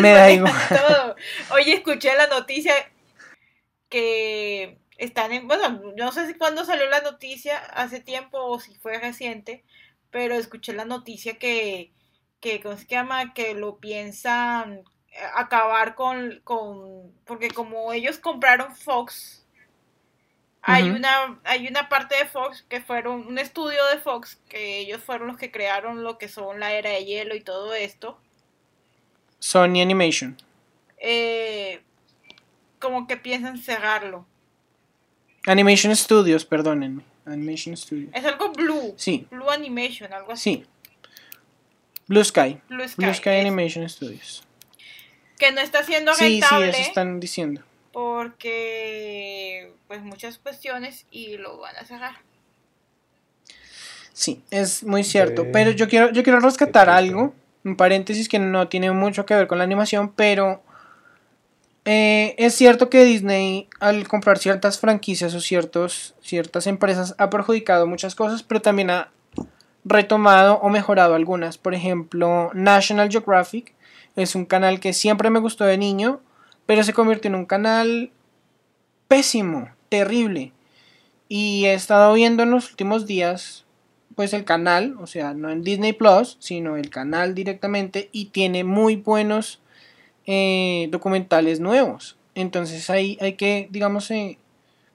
Me da igual. Todo. Oye, escuché la noticia que están en, bueno, no sé si cuándo salió la noticia, hace tiempo o si fue reciente, pero escuché la noticia que, que ¿cómo se llama? Que lo piensan acabar con, con, porque como ellos compraron Fox, hay, una, hay una parte de Fox que fueron, un estudio de Fox, que ellos fueron los que crearon lo que son la era de hielo y todo esto. Sony Animation. Eh, como que piensan cerrarlo. Animation Studios, perdónenme. Animation Studios. Es algo Blue. Sí. Blue Animation, algo así. Sí. Blue Sky. Blue Sky, Animation Studios. Que no está siendo rentable. Sí, sí, eso están diciendo porque pues muchas cuestiones y lo van a cerrar. Sí, es muy cierto, pero yo quiero yo quiero rescatar algo, un paréntesis que no tiene mucho que ver con la animación, pero eh, es cierto que Disney al comprar ciertas franquicias o ciertos, ciertas empresas ha perjudicado muchas cosas, pero también ha retomado o mejorado algunas. Por ejemplo, National Geographic es un canal que siempre me gustó de niño pero se convirtió en un canal pésimo, terrible. Y he estado viendo en los últimos días, pues el canal, o sea, no en Disney Plus, sino el canal directamente, y tiene muy buenos eh, documentales nuevos. Entonces ahí hay que, digamos, eh,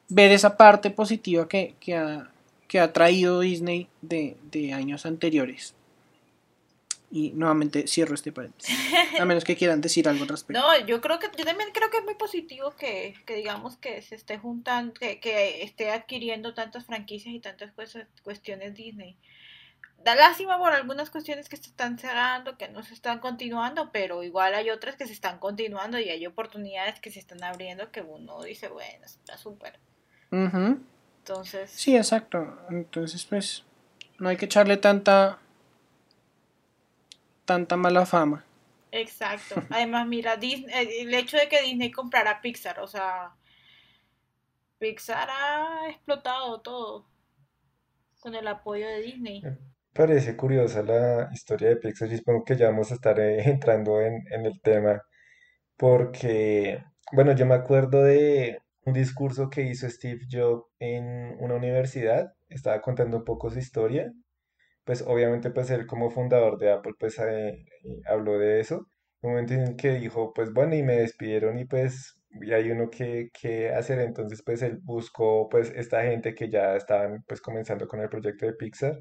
ver esa parte positiva que, ha, que ha traído Disney de, de años anteriores. Y nuevamente cierro este paréntesis. A menos que quieran decir algo al [LAUGHS] respecto. No, yo creo que yo también creo que es muy positivo que, que digamos que se esté juntando, que, que, esté adquiriendo tantas franquicias y tantas cuestiones Disney. Da lástima por algunas cuestiones que se están cerrando, que no se están continuando, pero igual hay otras que se están continuando y hay oportunidades que se están abriendo que uno dice, bueno, está súper. Entonces. Sí, exacto. Entonces, pues, no hay que echarle tanta tanta mala fama. Exacto. [LAUGHS] Además, mira, Disney, eh, el hecho de que Disney comprara Pixar, o sea, Pixar ha explotado todo con el apoyo de Disney. parece curiosa la historia de Pixar y supongo que ya vamos a estar eh, entrando en, en el tema porque, bueno, yo me acuerdo de un discurso que hizo Steve Jobs en una universidad, estaba contando un poco su historia pues obviamente pues él como fundador de Apple pues eh, eh, habló de eso, un momento en que dijo pues bueno y me despidieron y pues y hay uno que, que hacer, entonces pues él buscó pues esta gente que ya estaban pues comenzando con el proyecto de Pixar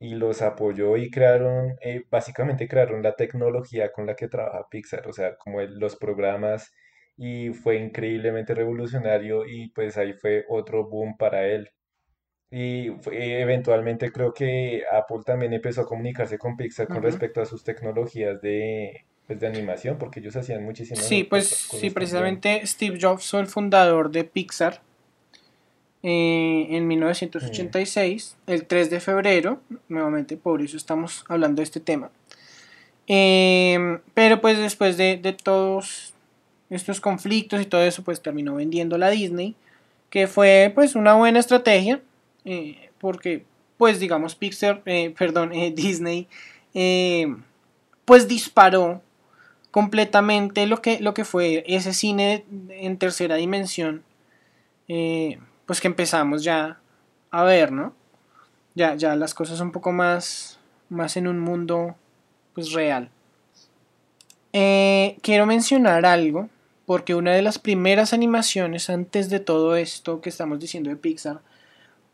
y los apoyó y crearon, eh, básicamente crearon la tecnología con la que trabaja Pixar, o sea, como los programas y fue increíblemente revolucionario y pues ahí fue otro boom para él. Y eventualmente creo que Apple también empezó a comunicarse con Pixar con respecto a sus tecnologías de, pues, de animación, porque ellos hacían muchísimas Sí, pues sí, precisamente Steve Jobs fue el fundador de Pixar eh, en 1986, mm. el 3 de febrero, nuevamente por eso estamos hablando de este tema. Em, pero pues después de, de todos estos conflictos y todo eso, pues terminó vendiendo la Disney, que fue pues una buena estrategia eh, porque pues digamos Pixar, eh, [LAUGHS] perdón, eh, Disney, pues disparó completamente lo que, lo que fue ese cine en tercera dimensión, pues que empezamos ya a ver, ¿no? Ya, ya las cosas un poco más, más en un mundo pues real. Eh, quiero mencionar algo, porque una de las primeras animaciones antes de todo esto que estamos diciendo de Pixar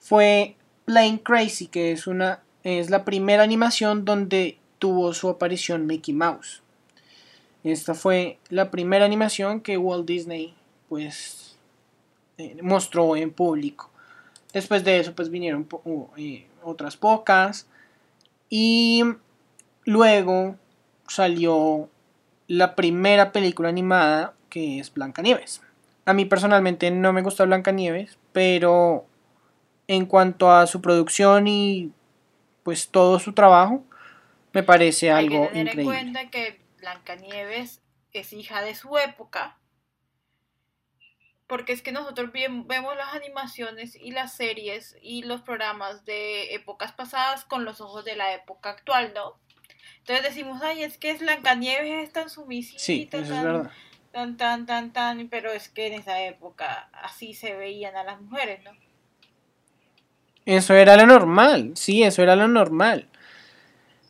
fue Plain Crazy, que es, una, es la primera animación donde tuvo su aparición Mickey Mouse. Esta fue la primera animación que Walt Disney pues eh, mostró en público. Después de eso pues vinieron eh, otras pocas y luego salió la primera película animada que es Blancanieves. A mí personalmente no me gusta Blancanieves, pero en cuanto a su producción y pues todo su trabajo, me parece algo Hay que tener en cuenta que Blancanieves es hija de su época. Porque es que nosotros vemos las animaciones y las series y los programas de épocas pasadas con los ojos de la época actual, ¿no? Entonces decimos, ay, es que es Blancanieves es tan sumisita, sí, eso es verdad. Tan, tan, tan, tan, pero es que en esa época así se veían a las mujeres, ¿no? Eso era lo normal, sí, eso era lo normal.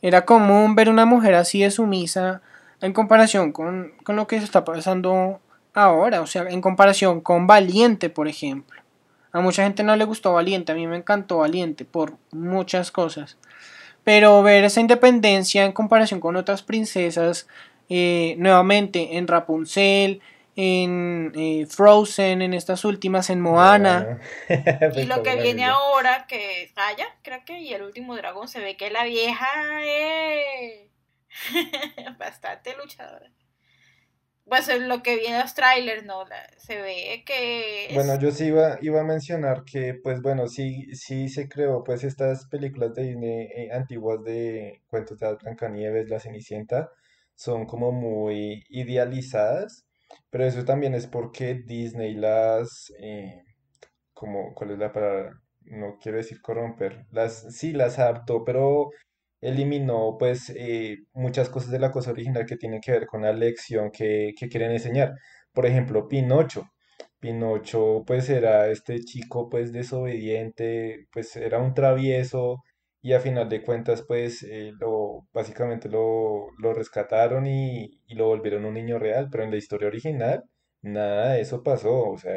Era común ver una mujer así de sumisa en comparación con, con lo que se está pasando ahora, o sea, en comparación con Valiente, por ejemplo. A mucha gente no le gustó Valiente, a mí me encantó Valiente por muchas cosas. Pero ver esa independencia en comparación con otras princesas, eh, nuevamente en Rapunzel, en eh, Frozen, en estas últimas, en Moana. [LAUGHS] y lo que viene ahora, que es creo que, y el último dragón, se ve que la vieja es [LAUGHS] bastante luchadora. Pues lo que viene los trailers, ¿no? se ve que... Bueno, yo sí iba, iba a mencionar que, pues bueno, sí, sí se creó, pues estas películas de Disney eh, antiguas de cuentos de Blancanieves, La Cenicienta, son como muy idealizadas pero eso también es porque Disney las, eh, como, ¿cuál es la palabra? No quiero decir corromper, las, sí las adaptó, pero eliminó pues eh, muchas cosas de la cosa original que tienen que ver con la lección que, que quieren enseñar. Por ejemplo, Pinocho. Pinocho pues era este chico pues desobediente, pues era un travieso y a final de cuentas pues eh, lo, básicamente lo, lo rescataron y, y, lo volvieron un niño real, pero en la historia original nada de eso pasó, o sea,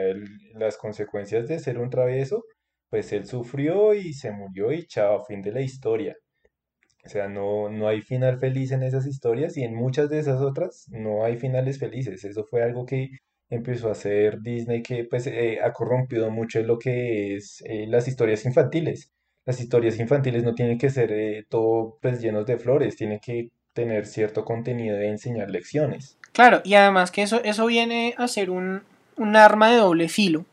las consecuencias de ser un travieso, pues él sufrió y se murió y chao, fin de la historia. O sea, no, no hay final feliz en esas historias y en muchas de esas otras no hay finales felices. Eso fue algo que empezó a hacer Disney que pues eh, ha corrompido mucho lo que es eh, las historias infantiles las historias infantiles no tienen que ser eh, todo pues llenos de flores, tienen que tener cierto contenido de enseñar lecciones. Claro, y además que eso, eso viene a ser un, arma de doble filo.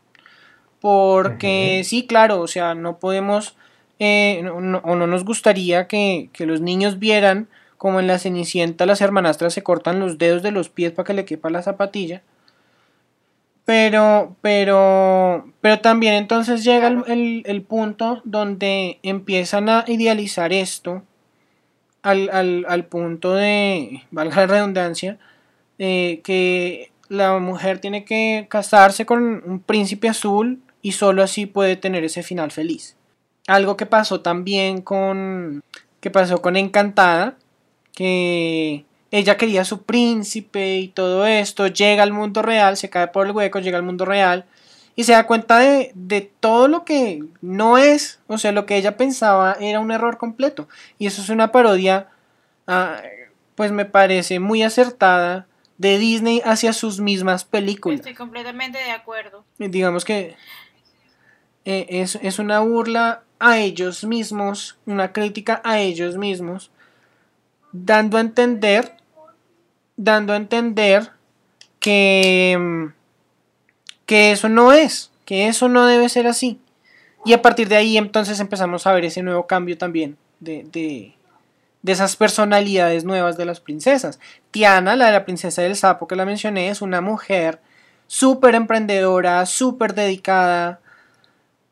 Porque sí, claro, o sea, no podemos, eh, o no nos gustaría que, que los niños vieran como en la Cenicienta las hermanastras se cortan los dedos de los pies para que le quepa la zapatilla. Pero, pero, pero también entonces llega el, punto donde empiezan a idealizar esto al, punto de, valga la redundancia, que la mujer tiene que casarse con un príncipe azul y solo así puede tener ese final feliz. Algo que pasó también con, que pasó con Encantada, que ella quería su príncipe y todo esto, llega al mundo real, se cae por el hueco, llega al mundo real y se da cuenta de, todo lo que no es, o sea, lo que ella pensaba era un error completo. Y eso es una parodia, ah, pues me parece muy acertada de Disney hacia sus mismas películas. Estoy completamente de acuerdo. Digamos que eh, es, es una burla a ellos mismos, una crítica a ellos mismos, dando a entender dando a entender que, que eso no es, que eso no debe ser así. Y a partir de ahí entonces empezamos a ver ese nuevo cambio también de, de, de esas personalidades nuevas de las princesas. Tiana, la de la princesa del sapo que la mencioné, es una mujer súper emprendedora, súper dedicada,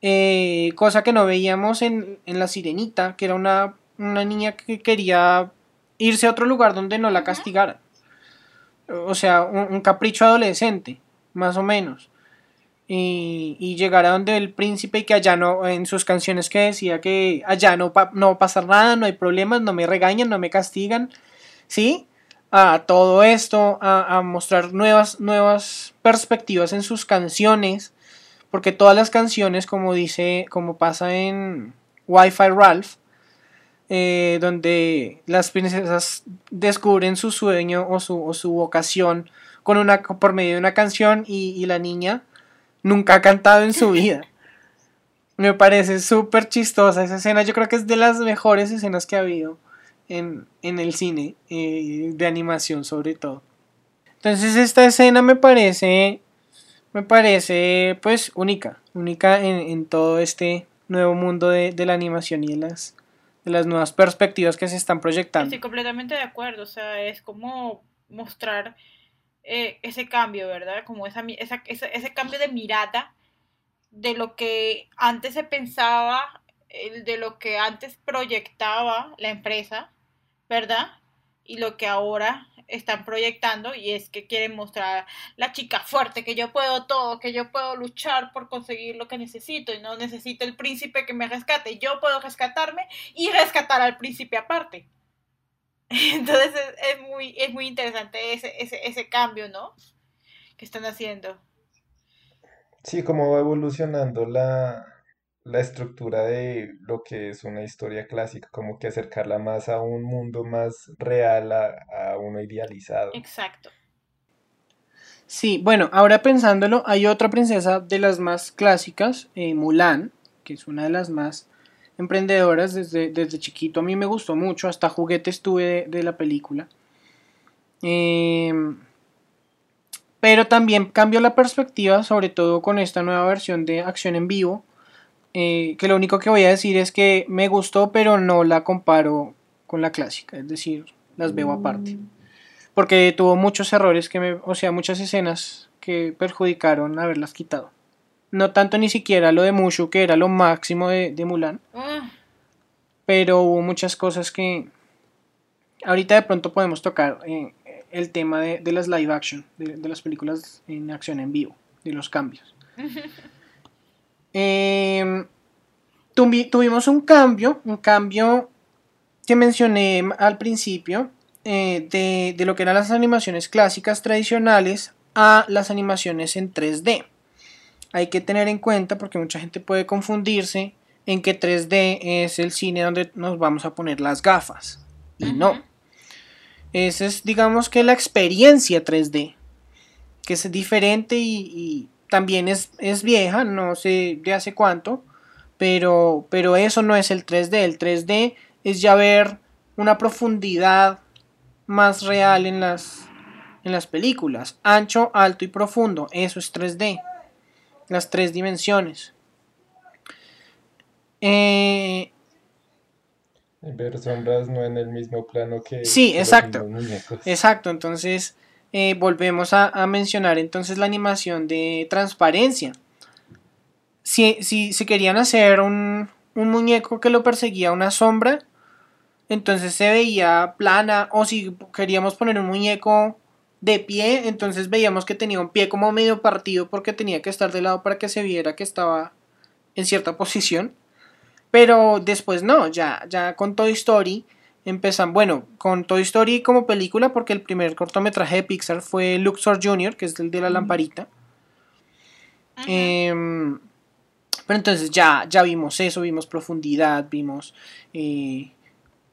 eh, cosa que no veíamos en, en, La Sirenita, que era una, una niña que quería irse a otro lugar donde no la castigaran o sea, un, capricho adolescente, más o menos. Y, llegar a donde el príncipe y que allá no, en sus canciones que decía que allá no, no va a pasar nada, no hay problemas, no me regañan, no me castigan, ¿sí? a todo esto, a, a, mostrar nuevas, nuevas perspectivas en sus canciones, porque todas las canciones, como dice, como pasa en Wi-Fi Ralph, eh, donde las princesas descubren su sueño o su, o su vocación con una, por medio de una canción y, y la niña nunca ha cantado en su [LAUGHS] vida. Me parece súper chistosa esa escena. Yo creo que es de las mejores escenas que ha habido en, en el cine, eh, de animación sobre todo. Entonces esta escena me parece, me parece pues única, única en, en todo este nuevo mundo de, de, la animación y de las, de las nuevas perspectivas que se están proyectando. Estoy completamente de acuerdo, o sea, es como mostrar eh, ese cambio, ¿verdad? Como esa, esa, esa, ese cambio de mirada de lo que antes se pensaba, de lo que antes proyectaba la empresa, ¿verdad? Y lo que ahora están proyectando y es que quieren mostrar la chica fuerte, que yo puedo todo, que yo puedo luchar por conseguir lo que necesito y no necesito el príncipe que me rescate, yo puedo rescatarme y rescatar al príncipe aparte. [LAUGHS] Entonces es, muy, es muy interesante ese, ese, ese cambio, ¿no? Que están haciendo. Sí, cómo va evolucionando la, la estructura de lo que es una historia clásica, como que acercarla más a un mundo más real, a, a uno idealizado. Exacto. Sí, bueno, ahora pensándolo, hay otra princesa de las más clásicas, eh, Mulan, que es una de las más emprendedoras desde, desde chiquito. A mí me gustó mucho, hasta juguetes tuve de, de la película. Eh, pero también cambió la perspectiva, sobre todo con esta nueva versión de acción en vivo. Eh, que lo único que voy a decir es que me gustó, pero no la comparo con la clásica. Es decir, las veo aparte. Porque tuvo muchos errores que me. O sea, muchas escenas que perjudicaron haberlas quitado. No tanto ni siquiera lo de Mushu, que era lo máximo de, de Mulan. Ah, Pero hubo muchas cosas que. Ahorita de pronto podemos tocar eh, el tema de, de las live action, de, de, las películas en acción en vivo, de los cambios. [LAUGHS] eh, tuvi, tuvimos un cambio, un cambio que mencioné al principio, eh, de, de, lo que eran las animaciones clásicas tradicionales a las animaciones en 3D. Hay que tener en cuenta porque mucha gente puede confundirse en que 3D es el cine donde nos vamos a poner las gafas. Y uh -huh. no. Esa es, digamos que la experiencia 3D, que es diferente y, y también es, es, vieja, no sé de hace cuánto, pero, pero eso no es el 3D. El 3D es ya ver una profundidad más real en las, en las películas. Ancho, alto y profundo, eso es 3D. Las tres dimensiones. Eh, Ver sombras no en el mismo plano que. Sí, exacto. Exacto, entonces eh, volvemos a, mencionar entonces la animación de transparencia. Si, si, si querían hacer un, un, muñeco que lo perseguía una sombra, entonces se veía plana. O si queríamos poner un muñeco de pie, entonces veíamos que tenía un pie como medio partido porque tenía que estar de lado para que se viera que estaba en cierta [LAUGHS] posición. Pero después no, ya, ya con Toy Story empezan, bueno, con Toy Story como película, porque el primer cortometraje de Pixar fue Luxor Jr., que es el de la lamparita. Uh -huh. eh, pero entonces ya, ya vimos eso, vimos profundidad, vimos, eh,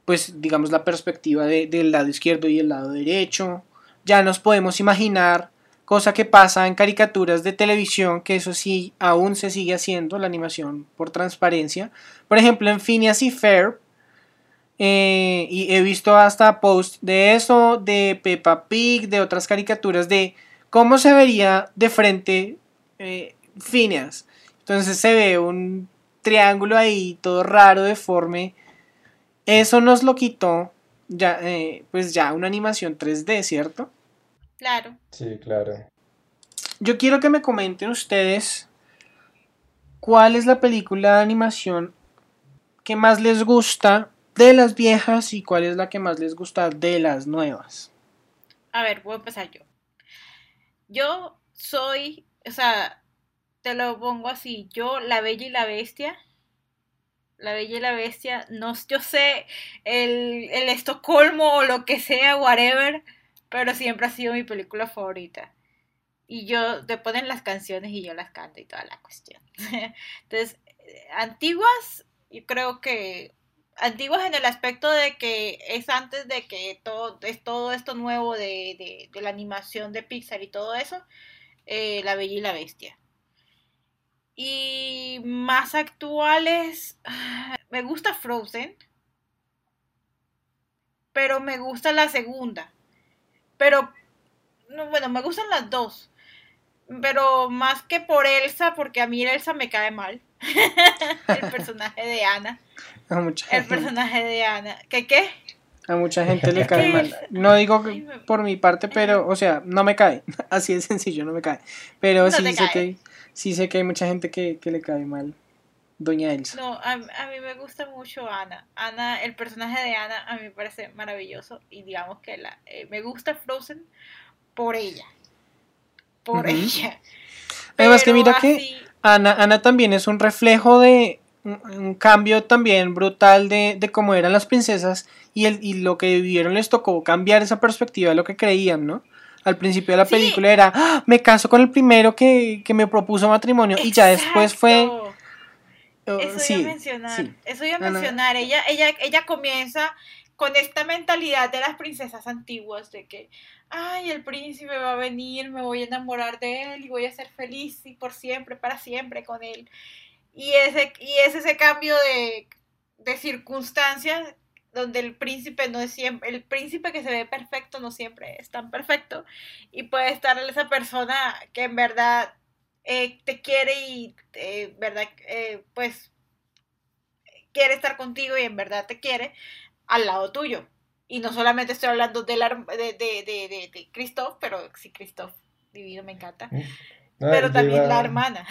pues digamos, la perspectiva de, del lado izquierdo y el lado derecho. Ya nos podemos imaginar cosa que pasa en caricaturas de televisión, que eso sí aún se sigue haciendo, la animación por transparencia. Por ejemplo, en Phineas y Ferb, eh, y he visto hasta posts de eso, de Peppa Pig, de otras caricaturas, de cómo se vería de frente eh, Phineas. Entonces se ve un triángulo ahí, todo raro, deforme. Eso nos lo quitó, ya, eh, pues ya una animación 3D, ¿cierto? Claro. Sí, claro. Yo quiero que me comenten ustedes cuál es la película de animación que más les gusta de las viejas y cuál es la que más les gusta de las nuevas. A ver, voy a empezar yo. Yo soy, o sea, te lo pongo así, yo, la Bella y la Bestia, la Bella y la Bestia, no, yo sé, el, el Estocolmo o lo que sea, whatever, pero siempre ha sido mi película favorita. Y yo te ponen las canciones y yo las canto y toda la cuestión. [LAUGHS] Entonces, eh, antiguas, yo creo que antiguas en el aspecto de que es antes de que todo, es todo esto nuevo de, la animación de Pixar y todo eso, eh, La Bella y la Bestia. Y más actuales, me gusta Frozen, pero me gusta la segunda. Pero, bueno, me gustan las dos. Pero más que por Elsa, porque a mí Elsa me cae mal. [LAUGHS] el [LAUGHS] personaje de Ana. El personaje de Ana. ¿Qué qué? A mucha gente le [LAUGHS] cae mal. No digo por mi parte, pero, o sea, no me cae. [LAUGHS] Así de sencillo, no me cae. Pero sí, sé que, sí sé que hay mucha gente que, que le cae mal. Doña Elsa. No, a, a, mí me gusta mucho Ana. Ana, el personaje de Ana a mí me parece maravilloso y digamos que la, eh, me gusta Frozen por ella. Por ella. Además que mira que Ana, Ana también es un reflejo de un, cambio también brutal de, de, cómo eran las princesas y, el, y lo que vivieron les tocó cambiar esa perspectiva de lo que creían, ¿no? Al principio de la película era, ¡Ah! me caso con el primero que, que me propuso matrimonio y ya después fue eso iba a mencionar. Eso iba a mencionar. Ella, ella, ella comienza con esta mentalidad de las princesas antiguas de que, ay, el príncipe va a venir, me voy a enamorar de él y voy a ser feliz y por siempre, para siempre con él. Y ese, y es ese cambio de, de circunstancias donde el príncipe no es siempre, el príncipe que se ve perfecto no siempre es tan perfecto y puede estar esa persona que en verdad eh, te quiere y, eh, ¿verdad? Eh, pues quiere estar contigo y en verdad te quiere al lado tuyo. Y no solamente estoy hablando de, de, de, de, Christoph, pero sí, Christoph, divino, me encanta. Mm. pero también la hermana.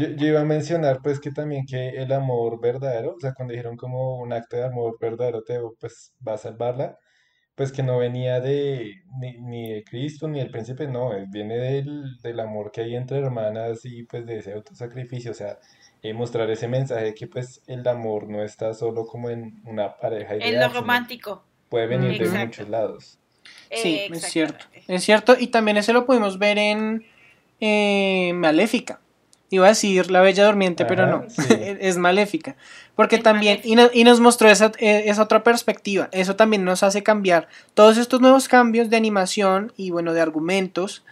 Yo, yo, iba a mencionar pues que también que el amor verdadero, o sea, cuando dijeron como un acto de amor verdadero te pues va a salvarla, pues que no venía de ni, ni de Cristo ni del príncipe, no, viene del, del, amor que hay entre hermanas y pues de ese autosacrificio, o sea, eh, mostrar ese mensaje de que pues el amor no está solo como en una pareja ideal, en lo romántico. Puede venir de muchos lados. Sí, es cierto. Es cierto, y también ese lo pudimos ver en eh, Maléfica. Iba a decir la Bella Durmiente, pero no, [LAUGHS] es maléfica. Porque también, y, y, nos mostró esa, e, esa, otra perspectiva, eso también nos hace cambiar. Todos estos nuevos cambios de animación y bueno, de argumentos,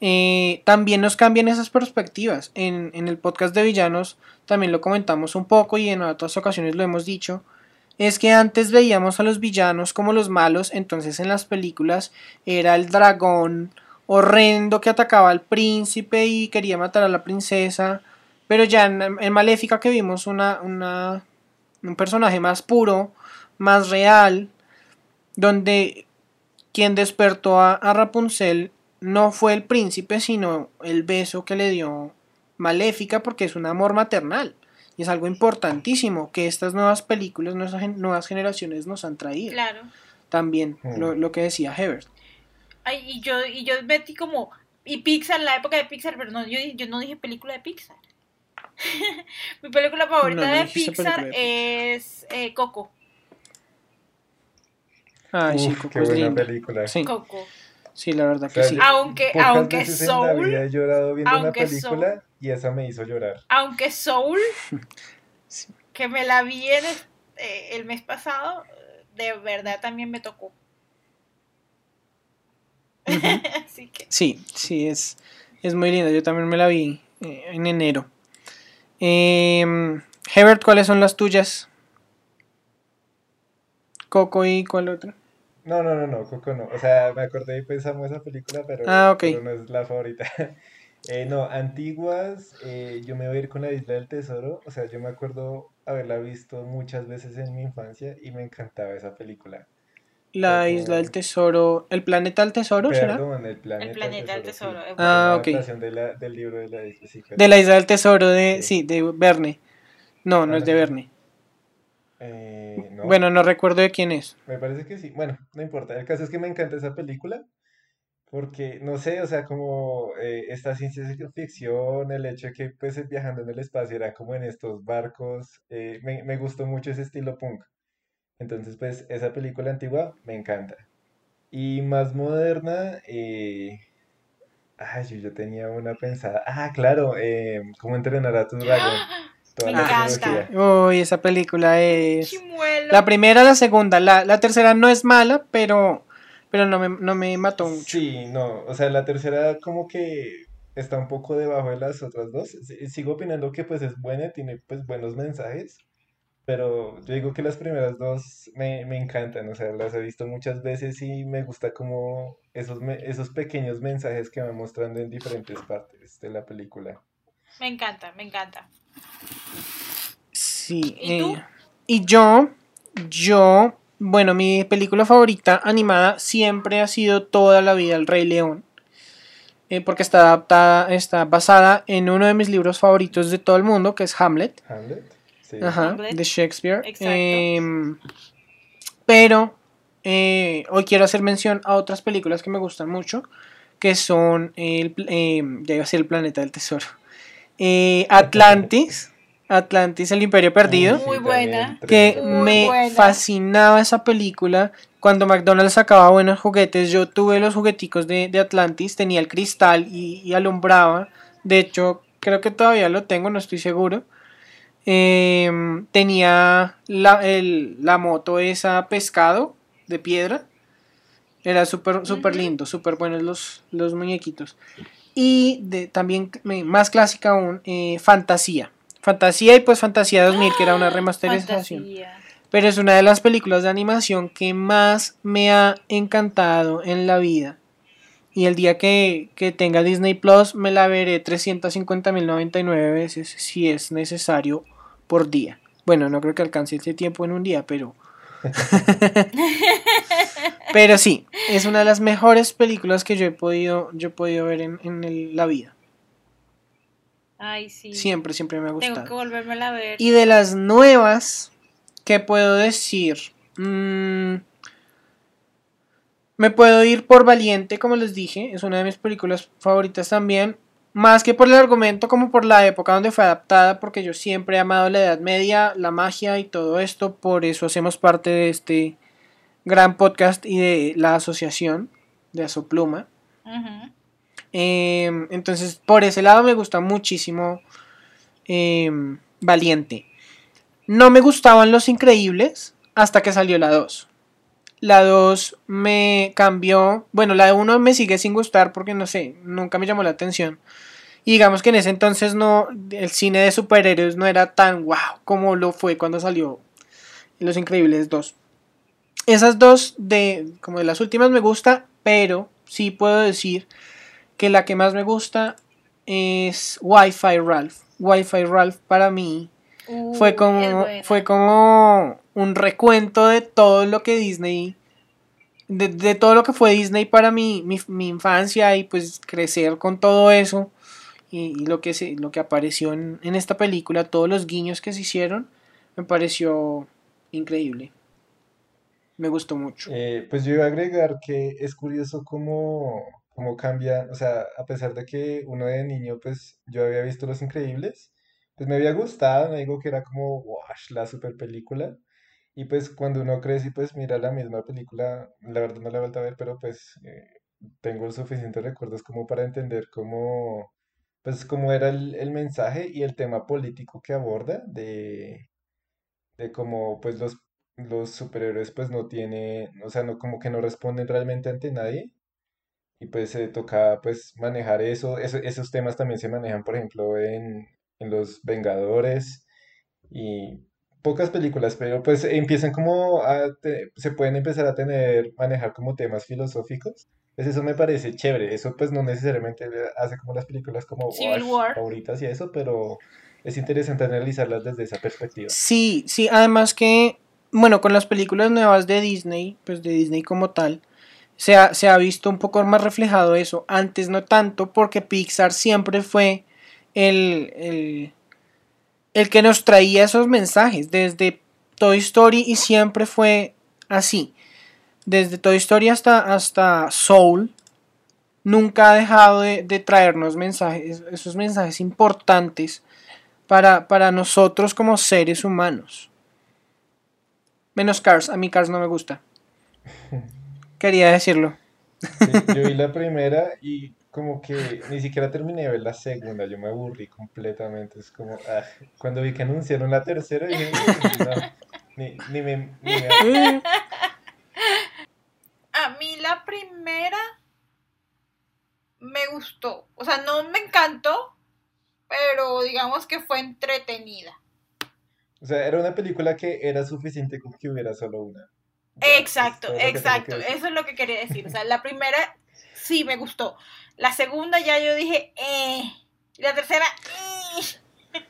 eh, también nos cambian esas perspectivas. En, en, el podcast de villanos también lo comentamos un poco y en otras ocasiones lo hemos dicho. Es que antes veíamos a los villanos como los malos, entonces en las películas era el dragón horrendo que atacaba al príncipe y quería matar a la princesa. Pero ya en, Maléfica que vimos una, una, un personaje más puro, más real, donde quien despertó a, Rapunzel no fue el príncipe, sino el beso que le dio Maléfica, porque es un amor maternal. Y es algo importantísimo que estas nuevas películas, nuevas, nuevas generaciones nos han traído. Claro. También, mm. lo, lo, que decía Hebert. Ay, y yo, y yo metí como. Y Pixar, la época de Pixar, pero no, yo, yo no dije película de Pixar. [LAUGHS] Mi película favorita de Pixar es eh, Coco. Ay, sí, Coco es buena película. Sí. Coco. Sí, la verdad que sí. Aunque, aunque Soul. he llorado viendo una película y esa me hizo llorar. Aunque Soul, [LAUGHS] que me la vi el, eh, el mes pasado, de verdad también me tocó. [LAUGHS] Sí, sí, es, es muy linda. Yo también me la vi eh, en enero. Eh, Hebert, ¿cuáles son las tuyas? Coco y cuál otra? No, no, no, no, Coco no. O sea, me acordé y pensamos esa película, pero, ah, no es la favorita. [LAUGHS] Eh, no, antiguas, eh, yo me voy a ir con la Isla del Tesoro. O sea, yo me acuerdo haberla visto muchas veces en mi infancia y me encantaba esa película. La isla del tesoro. ¿El planeta del tesoro será? el planeta, del tesoro. Ah, ok. De la, del libro de la isla. de la isla del tesoro de, sí. de Verne. No, no es de Verne. Eh, no. Bueno, no recuerdo de quién es. Me parece que sí. Bueno, no importa. El caso es que me encanta esa película. Porque, no sé, o sea, como eh, esta ciencia ficción, el hecho de que pues viajando en el espacio era como en estos barcos, eh, me, me gustó mucho ese estilo punk. Entonces, pues, esa película antigua me encanta. Y más moderna, eh, ay, yo, yo tenía una pensada. Ah, claro, eh, ¿Cómo entrenar a tu dragón? Toda Me la encanta. Uy, esa película es... Chimuelo. La primera, la segunda, la, la tercera no es mala, pero, pero no, me, no me mató mucho. Sí, no, o sea, la tercera como que está un poco debajo de las otras dos. Sigo opinando que pues es buena, tiene pues buenos mensajes, pero yo digo que las primeras dos me, me encantan, o sea, las he visto muchas veces y me gusta como esos, me- esos pequeños mensajes que van mostrando en diferentes partes de la película. Me encanta, me encanta. Sí. ¿Y tú? eh, y yo, yo, bueno, mi película favorita animada siempre ha sido toda la vida El Rey León. eh, porque está adaptada, está basada en uno de mis libros favoritos de todo el mundo, que es Hamlet. Hamlet, sí. Ajá, de Shakespeare. Exacto. Em, pero eh, hoy quiero hacer mención a otras películas que me gustan mucho, que son el, em, ya iba a ser el planeta del tesoro. Eh, Atlantis, Atlantis, el Imperio Perdido, Muy buena. que. Muy me buena. fascinaba esa película. Cuando McDonald's sacaba buenos juguetes, yo tuve los jugueticos de, de Atlantis, tenía el cristal y, y alumbraba. De hecho, creo que todavía lo tengo, no estoy seguro. Em, tenía la, el- la moto esa pescado de piedra. Era súper Ujú. lindo, súper buenos los, los muñequitos. Y de, también más clásica aún, eh, Fantasía. Fantasía y pues Fantasía 2000, que era una remasterización. Fantasía. Pero es una de las películas de animación que más me ha encantado en la vida. Y el día que, que tenga Disney Plus me la veré 350.099 veces si es necesario por día. Bueno, no creo que alcance ese tiempo en un día, pero... [LAUGHS] pero sí, es una de las mejores películas que yo he podido, yo he podido ver en, en el- la vida. Ay, sí. Siempre, siempre me ha Tengo que gustado. volvérmela a ver. Y de las nuevas, ¿qué puedo decir? Mm, me puedo ir por Valiente, como les dije, es una de mis películas favoritas también. Más que por el argumento, como por la época donde fue adaptada, porque yo siempre he amado la Edad Media, la magia y todo esto, por eso hacemos parte de este gran podcast y de la asociación de Asopluma. Ujú. Em, entonces, por ese lado me gusta muchísimo em, Valiente. No me gustaban Los Increíbles hasta que salió la 2. La 2 me cambió. Bueno, la de 1 me sigue sin gustar porque no sé, nunca me llamó la atención. Y digamos que en ese entonces no, el cine de superhéroes no era tan wow como lo fue cuando salió Los Increíbles 2. Esas dos de como de las últimas me gusta, pero sí puedo decir que la que más me gusta es Wi-Fi Ralph. Wi-Fi Ralph para mí Uh, fue como fue como un recuento de todo lo que Disney de, de todo lo que fue Disney para mi, mi, mi infancia y pues crecer con todo eso y, lo que se, lo que apareció en, en esta película todos los guiños que se hicieron me pareció increíble. Me gustó mucho. Eh, pues yo iba a agregar que es curioso cómo, cómo cambia, o sea, a pesar de que uno de niño, pues yo había visto Los Increíbles, pues me había gustado, no digo que era como, wash, la super película, y pues cuando uno crece y pues mira la misma película, la verdad no la he vuelto a ver, pero pues eh, tengo suficientes recuerdos como para entender cómo, pues cómo era el, el mensaje y el tema político que aborda de de cómo pues los, los superhéroes pues no tienen, o sea, no como que no responden realmente ante nadie. Y pues se toca pues manejar eso, eso- esos temas también se manejan por ejemplo en, en Los Vengadores y pocas películas, pero pues empiezan como a, te- se pueden empezar a tener, manejar como temas filosóficos. Pues eso me parece chévere, eso pues no necesariamente hace como las películas como Civil War. favoritas y eso, pero es interesante analizarlas desde esa perspectiva. Sí, sí, además que, bueno, con las películas nuevas de Disney, pues de Disney como tal, se ha, se ha visto un poco más reflejado eso. Antes no tanto, porque Pixar siempre fue el, el, el que nos traía esos mensajes, desde Toy Story y siempre fue así. Desde Toy Story hasta, hasta Soul, nunca ha dejado de, de traernos mensajes, esos mensajes importantes para, para nosotros como seres humanos. Menos Cars, a mí Cars no me gusta. [LAUGHS] quería decirlo. Sí, yo vi [LAUGHS] la primera y como que ni siquiera terminé de ver la segunda, yo me aburrí completamente. Es como, ah, cuando vi que anunciaron la tercera, dije, "Uy, no, ni, ni me, ni me- A mí la primera me gustó. O sea, no me encantó, pero digamos que fue entretenida. O sea, era una película que era suficiente con que hubiera solo una. Exacto, exacto. Eso es lo que quería decir. O sea, la primera sí me gustó. La segunda ya yo dije, eh. Y la tercera, eh.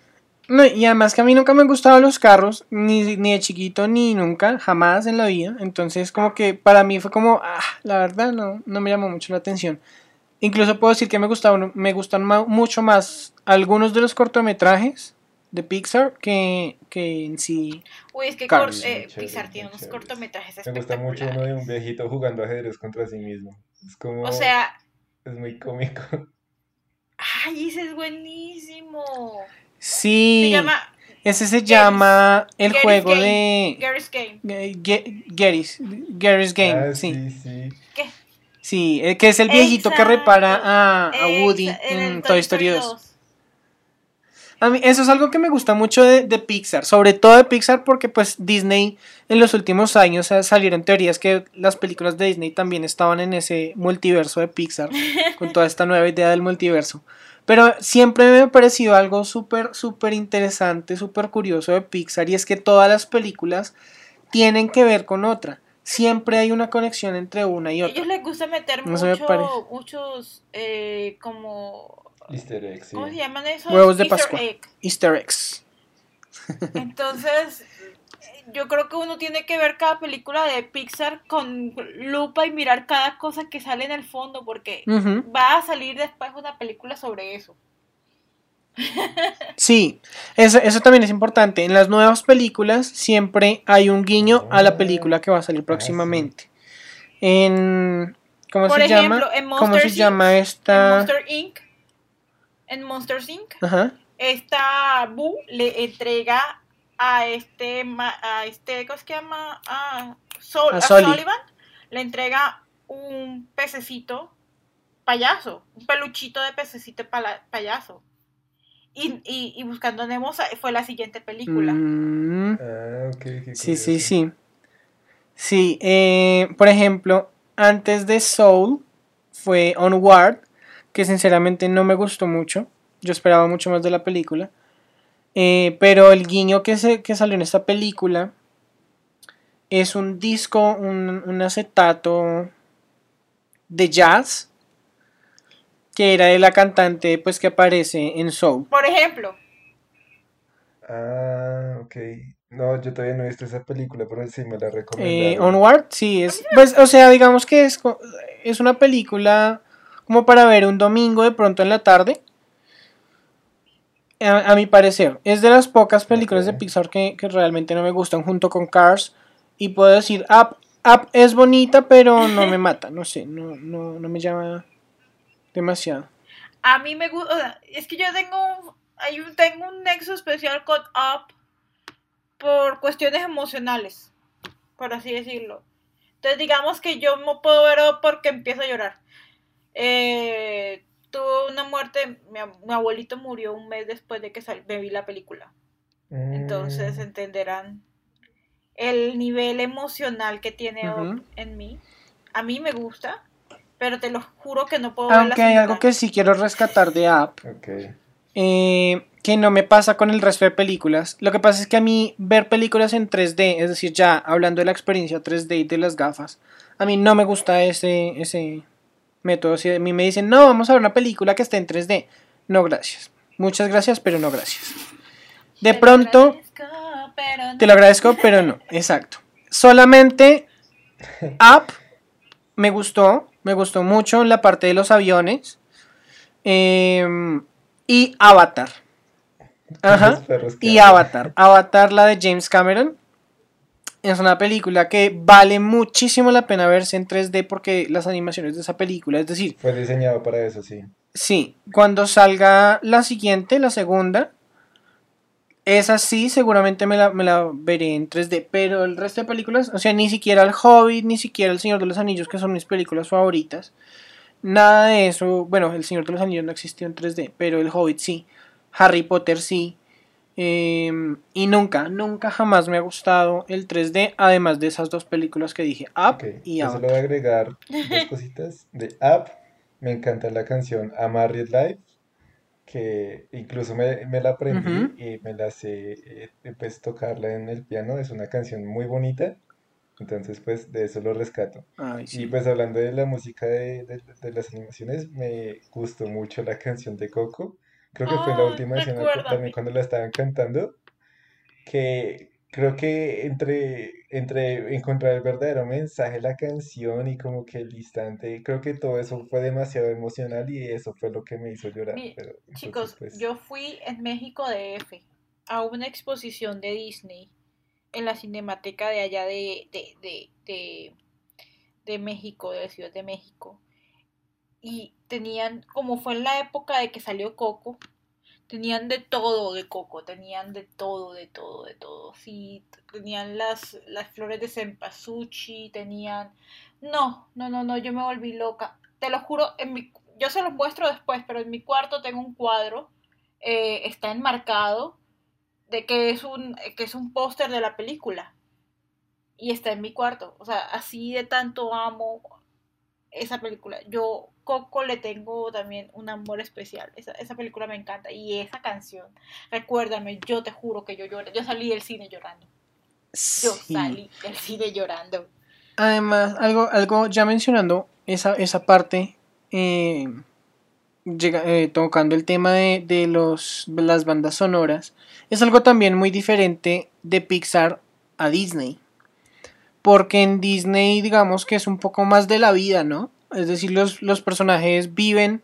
No, y además que a mí nunca me han gustado los carros, ni, ni de chiquito, ni nunca, jamás en la vida. Entonces, como que para mí fue como, ah, la verdad, no, no me llamó mucho la atención. Incluso puedo decir que me gustaban, me gustan mucho más algunos de los cortometrajes de Pixar que, que en sí. Uy, es que cor- eh, Pixar tiene unos cortometrajes Me gusta mucho uno de un viejito jugando ajedrez contra sí mismo. Es como, O sea, es muy cómico. ay, ese es buenísimo. Sí, Se llama ese se llama el juego Game. de Garry's Game. Garry's Game, Ah, sí. sí, sí. ¿Qué? Sí, eh, que es el viejito que repara a, a Woody en, Toy Story 2. A mí eso es algo que me gusta mucho de, de Pixar, sobre todo de Pixar porque pues Disney en los últimos años salieron teorías que las películas de Disney también estaban en ese multiverso de Pixar, con toda esta nueva idea del multiverso. Pero siempre me ha parecido algo súper, súper interesante, súper curioso de Pixar y es que todas las películas tienen que ver con otra. Siempre hay una conexión entre una y A otra. ellos les gusta meter me muchos, eh, como, Easter egg, sí. ¿cómo se llaman esos? Huevos de Easter Pascua. egg. Easter eggs. Entonces, yo creo que uno tiene que ver cada película de Pixar con lupa y mirar cada cosa que sale en el fondo, porque va a salir después una película sobre eso. [LAUGHS] Sí, eso, eso también es importante. En las nuevas películas siempre hay un guiño a la película que va a salir próximamente. En ¿cómo Por se ejemplo, llama? en ¿Cómo se Inc. llama En esta? Monster Inc. En Monster Inc. Ajá. esta Boo le entrega a este, a este, ¿cómo que llama? A, Sol- A a. Sullivan, le entrega un pececito payaso, un peluchito de pececito pala- payaso. Y, y, y Buscando Nemo fue la siguiente película. Mm, Ah, sí, sí, sí. Sí, eh, por ejemplo, antes de Soul fue Onward, que sinceramente no me gustó mucho. Yo esperaba mucho más de la película. Eh, pero el guiño que, se, que salió en esta película es un disco, un, un acetato de jazz que era de la cantante pues que aparece en Soul. Por ejemplo, Ah, ok. No, yo todavía no he visto esa película, pero sí me la Eh, recomendaron. Onward, sí, es, pues, o sea, digamos que es, es una película como para ver un domingo de pronto en la tarde. A, a mi parecer, es de las pocas películas de. Pixar que, que realmente no me gustan, junto con Cars. Y puedo decir, Up, Up es bonita, pero no me [LAUGHS] mata, no sé, no, no, no me llama demasiado. a mí me gusta, es que yo tengo un, hay un, tengo un nexo especial con Up por cuestiones emocionales, por así decirlo. Entonces digamos que yo no puedo ver Up porque empiezo a llorar. Eh, tuve una muerte, mi, ab- mi abuelito murió un mes después de que sal- me vi la película. Entonces Mm, entenderán el nivel emocional que tiene en mí. A mí me gusta, pero te lo juro que no puedo Aunque hay algo que sí quiero rescatar de [LAUGHS] ok. eh, que no me pasa con el resto de películas. Lo que pasa es que a mí ver películas en 3D, es decir, ya hablando de la experiencia 3D y de las gafas, a mí no me gusta ese, ese método. Si a mí me dicen, no, vamos a ver una película que esté en 3D, no, gracias. Muchas gracias, pero no gracias. De Te lo pronto, agradezco, pero no. te lo agradezco, pero no, exacto. Solamente Up me gustó, me gustó mucho la parte de los aviones. em, y Avatar. [LAUGHS] Ajá. Y. Avatar. Avatar, la de James Cameron. Es una película que vale muchísimo la pena verse en 3D porque las animaciones de esa película, es decir, Fue diseñado para eso, sí. Sí, cuando salga la siguiente, la segunda, esa sí, seguramente me la, me la veré en 3D, pero el resto de películas, o sea, ni siquiera El Hobbit, ni siquiera El Señor de los Anillos, que son mis películas favoritas, nada de eso, bueno, El Señor de los Anillos no existió en 3D, pero El Hobbit sí, Harry Potter sí, em, y nunca, nunca jamás me ha gustado el 3D, además de esas dos películas que dije, Up y Up. Solo voy a agregar [LAUGHS] dos cositas de Up, me encanta la canción A Married Life que incluso me, la aprendí y me la sé, eh, pues tocarla en el piano, es una canción muy bonita, entonces pues de eso lo rescato. Y pues hablando de la música de, las animaciones, me gustó mucho la canción de Coco, creo que fue la última escena también cuando la estaban cantando, que creo que entre, entre encontrar el verdadero mensaje la canción y como que el instante, creo que todo eso fue demasiado emocional y eso fue lo que me hizo llorar. chicos, pues yo fui en México de F a una exposición de Disney en la cinemateca de allá de, de, de, de, de México, de la Ciudad de México. Y tenían, como fue en la época de que salió Coco, tenían de todo de coco, tenían de todo, de todo, de todo. Sí, tenían las, las flores de cempasúchil, tenían... No, no, no, no, yo me volví loca. Te lo juro, en mi... yo se los muestro después, pero en mi cuarto tengo un cuadro, eh, está enmarcado, de que es un, que es un póster de la película. Y está en mi cuarto. O sea, así de tanto amo esa película. Yo Coco le tengo también un amor especial. Esa, esa, película me encanta. Y esa canción, recuérdame, yo te juro que yo lloré. Yo salí del cine llorando. Yo salí del cine llorando. Además, algo, algo ya mencionando esa, esa parte, eh, llega, eh, tocando el tema de, de los, las bandas sonoras, es algo también muy diferente de Pixar a Disney. Porque en Disney, digamos que es un poco más de la vida, ¿no? Es decir, los, los personajes viven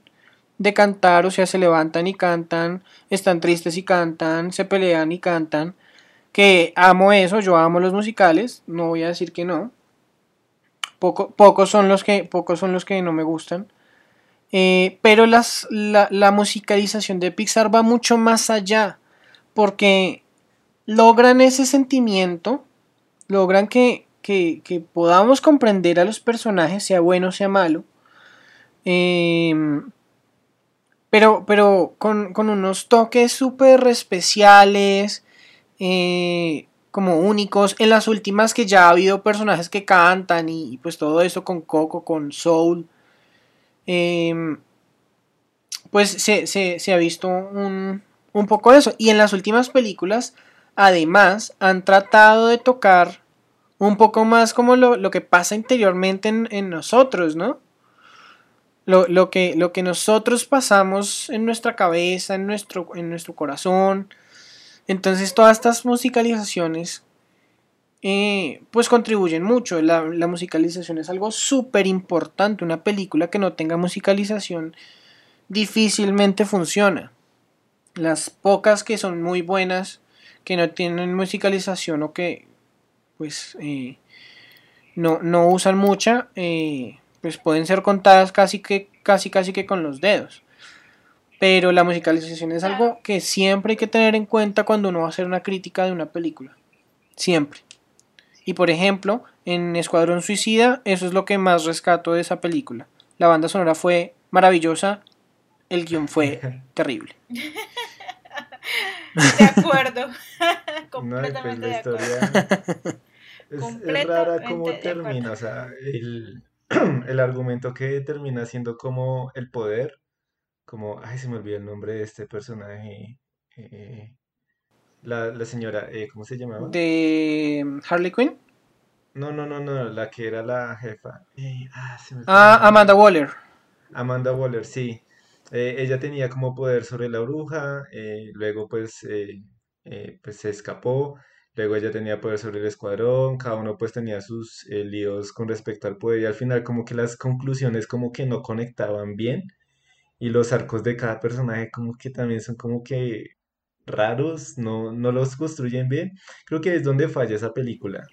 de cantar, o sea, se levantan y cantan, están tristes y cantan, se pelean y cantan. Que amo eso, yo amo los musicales, no voy a decir que no. Poco, pocos, son los que, pocos son los que no me gustan. Eh, pero las, la, la musicalización de Pixar va mucho más allá, porque logran ese sentimiento, logran que que, podamos comprender a los personajes, sea bueno sea malo. Em, pero, pero con, unos toques súper especiales, eh, como únicos. En las últimas que ya ha habido personajes que cantan y, pues todo eso con Coco, con Soul. Em, pues se, ha visto un, un poco de eso. Y en las últimas películas, además, han tratado de tocar un poco más como lo, que pasa interiormente en, nosotros, ¿no? Lo, que, lo que nosotros pasamos en nuestra cabeza, en nuestro, en nuestro corazón. Entonces todas estas musicalizaciones eh, pues contribuyen mucho. La, la musicalización es algo súper importante. Una película que no tenga musicalización difícilmente funciona. Las pocas que son muy buenas, que no tienen musicalización o que pues eh, no, no, usan mucha, eh, pues pueden ser contadas casi que, casi, casi que con los dedos. Pero la musicalización es algo que siempre hay que tener en cuenta cuando uno va a hacer una crítica de una película. Siempre. Y por ejemplo, en Escuadrón Suicida, eso es lo que más rescato de esa película. La banda sonora fue maravillosa, el guion fue [LAUGHS] terrible. [LAUGHS] [LAUGHS] De acuerdo. [LAUGHS] [LAUGHS] Completamente de acuerdo. Es, rara cómo termina, o sea, el, [CLEARS THROAT] el, argumento que termina siendo como el poder, como, ay, se me olvidó el nombre de este personaje, eh, la, la, señora, eh, ¿cómo se llamaba? ¿De Harley Quinn? No, no, no, no, la que era la jefa. Eh, ah, ah Amanda Waller. Amanda Waller, sí. Ella tenía como poder sobre la bruja, luego pues, pues se escapó Luego ella tenía poder sobre el escuadrón, cada uno pues tenía sus eh, líos con respecto al poder y al final como que las conclusiones como que no conectaban bien y los arcos de cada personaje como que también son como que raros, no, no los construyen bien. Creo que es donde falla esa película.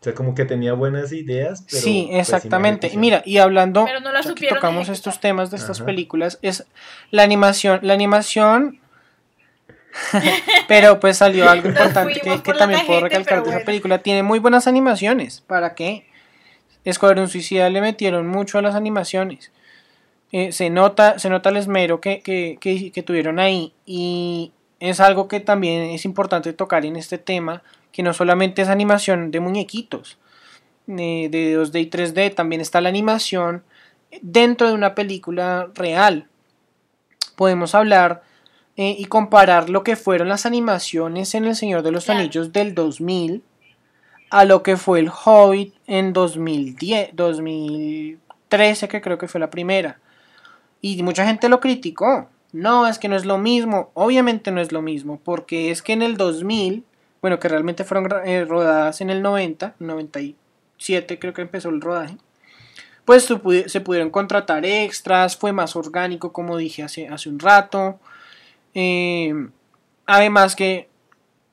O sea, como que tenía buenas ideas. Pero sí, exactamente. Mira, y hablando, no que tocamos estos temas de estas películas, es la animación. La animación [LAUGHS] pero pues salió algo importante que, también puedo recalcar de esa película. Tiene muy buenas animaciones. ¿Para qué? Escuadrón Suicida le metieron mucho a las animaciones. Eh, se, nota, se nota el esmero que, que, tuvieron ahí. Y es algo que también es importante tocar en este tema. Que no solamente es animación de muñequitos. Eh, de 2D y 3D. También está la animación dentro de una película real. Podemos hablar eh, y comparar lo que fueron las animaciones en El Señor de los Anillos del 2000 a lo que fue El Hobbit en 2010, 2013, que creo que fue la primera. Y mucha gente lo criticó. No, es que no es lo mismo. Obviamente no es lo mismo, porque es que en el 2000, bueno, que realmente fueron eh, rodadas en el 90, 97 creo que empezó el rodaje, pues se pudieron contratar extras, fue más orgánico, como dije hace, hace un rato. Eh, además que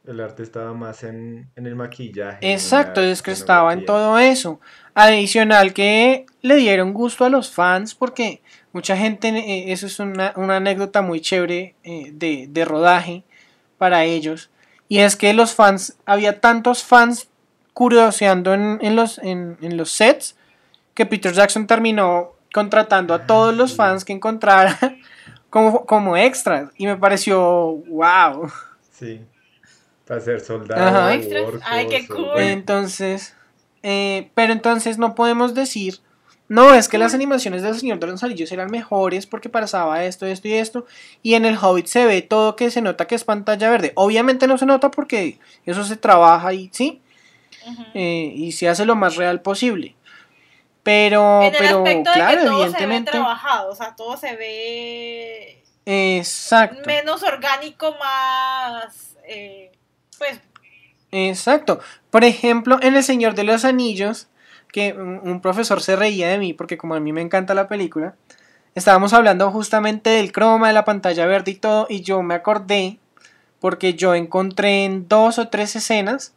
el arte estaba más en, el maquillaje. Exacto, es que estaba en todo eso. Adicional que le dieron gusto a los fans porque mucha gente, eh, eso es una, anécdota muy chévere eh, de, rodaje para ellos. Y es que los fans, había tantos fans curioseando en, los, en, los sets que Peter Jackson terminó contratando a todos los fans que encontrara [LAUGHS] como, como extras. Y me pareció wow. Sí. Para ser soldado. Ay, qué cool. Entonces, eh, pero entonces no podemos decir, no, es que las animaciones del Señor de los Anillos eran mejores porque pasaba esto, esto y esto. Y en el Hobbit se ve todo que se nota que es pantalla verde. Obviamente no se nota porque eso se trabaja y sí. Eh, y se hace lo más real posible. Pero, pero claro, evidentemente. Se ve trabajado, o sea, todo se ve. Exacto. Menos orgánico, más. Eh, pues... Exacto. Por ejemplo, en El Señor de los Anillos, que un profesor se reía de mí porque como a mí me encanta la película, estábamos hablando justamente del croma, de la pantalla verde y todo, y yo me acordé porque yo encontré en dos o tres escenas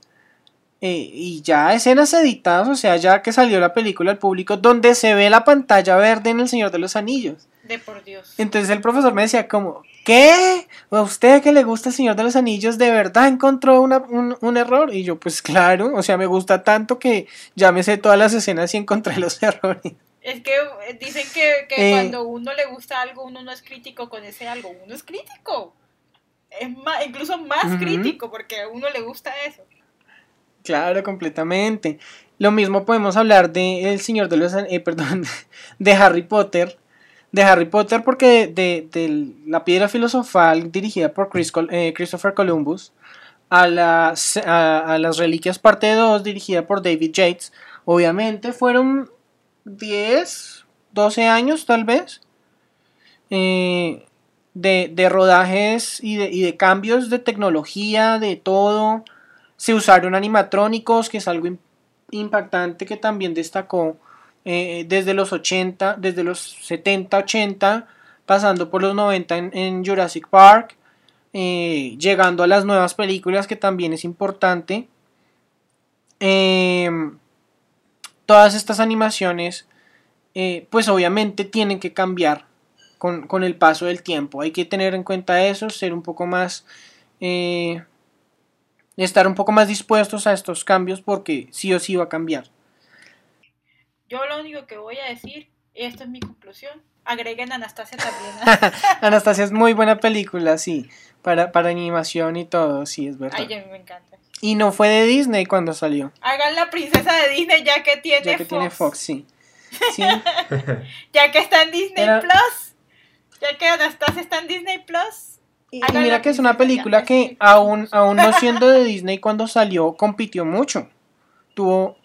eh, y ya escenas editadas, o sea, ya que salió la película al público, donde se ve la pantalla verde en El Señor de los Anillos. De por Dios. Entonces el profesor me decía como, ¿qué? ¿A usted que le gusta El Señor de los Anillos de verdad encontró un, error? Y yo, pues claro, o sea, me gusta tanto que ya me sé todas las escenas y encontré los [LAUGHS] errores. Es que eh, dicen que, que eh, cuando uno le gusta algo, uno no es crítico con ese algo, uno es crítico. Es más, incluso más crítico porque a uno le gusta eso. Claro, completamente. Lo mismo podemos hablar de El Señor de los eh, perdón, [LAUGHS] de Harry Potter. De Harry Potter porque de, La Piedra Filosofal dirigida por eh, Christopher Columbus a las, a, las Reliquias parte 2 dirigida por David Yates. Obviamente fueron 10, 12 años tal vez eh, de, de, rodajes y de, y de cambios de tecnología, de todo se usaron animatrónicos, que es algo impactante que también destacó eh, desde los 80, desde los 70, 80, pasando por los 90 en, Jurassic Park, eh, llegando a las nuevas películas, que también es importante. Em, todas estas animaciones, eh, pues obviamente tienen que cambiar con, con, el paso del tiempo. Hay que tener en cuenta eso, ser un poco más estar un poco más dispuestos a estos cambios porque sí o sí va a cambiar. Yo lo único que voy a decir, y esta es mi conclusión, agreguen Anastasia también. [LAUGHS] Anastasia es muy buena película, sí, para, para animación y todo, sí, es verdad. Ay, a mí me encanta. Y no fue de Disney cuando salió. Hagan la princesa de Disney ya que tiene ya que tiene Fox, sí. sí. [LAUGHS] ya que está en Disney Plus. Ya que Anastasia está en Disney Plus. Y, mira que es una película que aún, aún no siendo de Disney cuando salió, compitió mucho. Tuvo,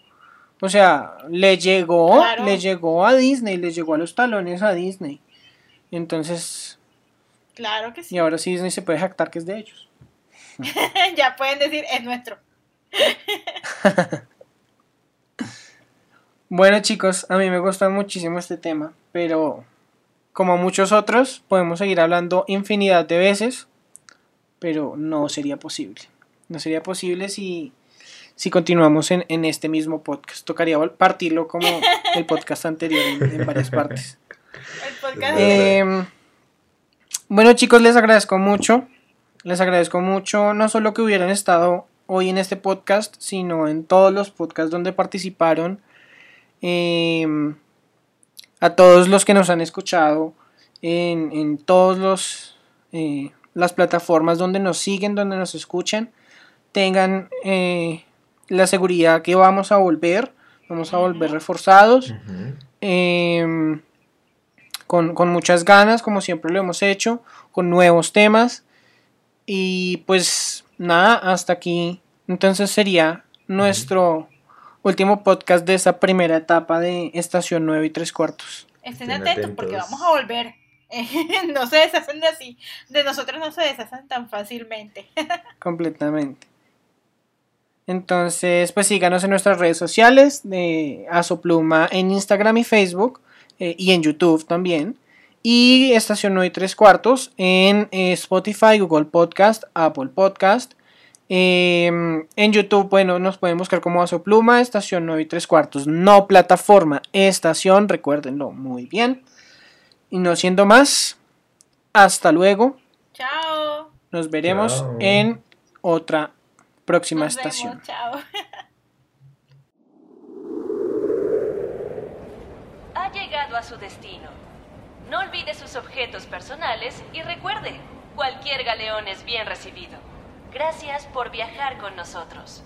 o sea, le llegó, le llegó a Disney, le llegó a los talones a Disney. Entonces. Claro que sí. Y ahora sí Disney se puede jactar que es de ellos. [LAUGHS] ya pueden decir, es nuestro. [LAUGHS] bueno chicos, a mí me gusta muchísimo este tema, pero como muchos otros, podemos seguir hablando infinidad de veces, pero no sería posible. No sería posible si, si continuamos en, este mismo podcast. Tocaría partirlo como el podcast anterior en, varias partes. [LAUGHS] El podcast. Em, bueno chicos, les agradezco mucho les agradezco mucho, no solo que hubieran estado hoy en este podcast, sino en todos los podcasts donde participaron. Em, a todos los que nos han escuchado en, en todos los eh, las plataformas donde nos siguen, donde nos escuchan, tengan eh, la seguridad que vamos a volver, vamos a volver reforzados, em, con, con muchas ganas, como siempre lo hemos hecho, con nuevos temas. Y pues nada, hasta aquí. Entonces sería nuestro último podcast de esta primera etapa de Estación 9 y 3 cuartos. Estén atentos porque vamos a volver. [LAUGHS] no se deshacen de así. De nosotros no se deshacen tan fácilmente. [LAUGHS] Completamente. Entonces, pues síganos en nuestras redes sociales de Asopluma en Instagram y Facebook eh, y en YouTube también. Y Estación 9 y 3 cuartos en eh, Spotify, Google Podcast, Apple Podcast. Em, en YouTube, bueno, nos pueden buscar como Asopluma, Estación 9 y 3 cuartos. No plataforma, estación, recuérdenlo muy bien. Y no siendo más, hasta luego. Chao. Nos veremos en otra próxima Nos estación. Vemos, chao. Ha llegado a su destino. No olvide sus objetos personales y recuerde, cualquier galeón es bien recibido. Gracias por viajar con nosotros.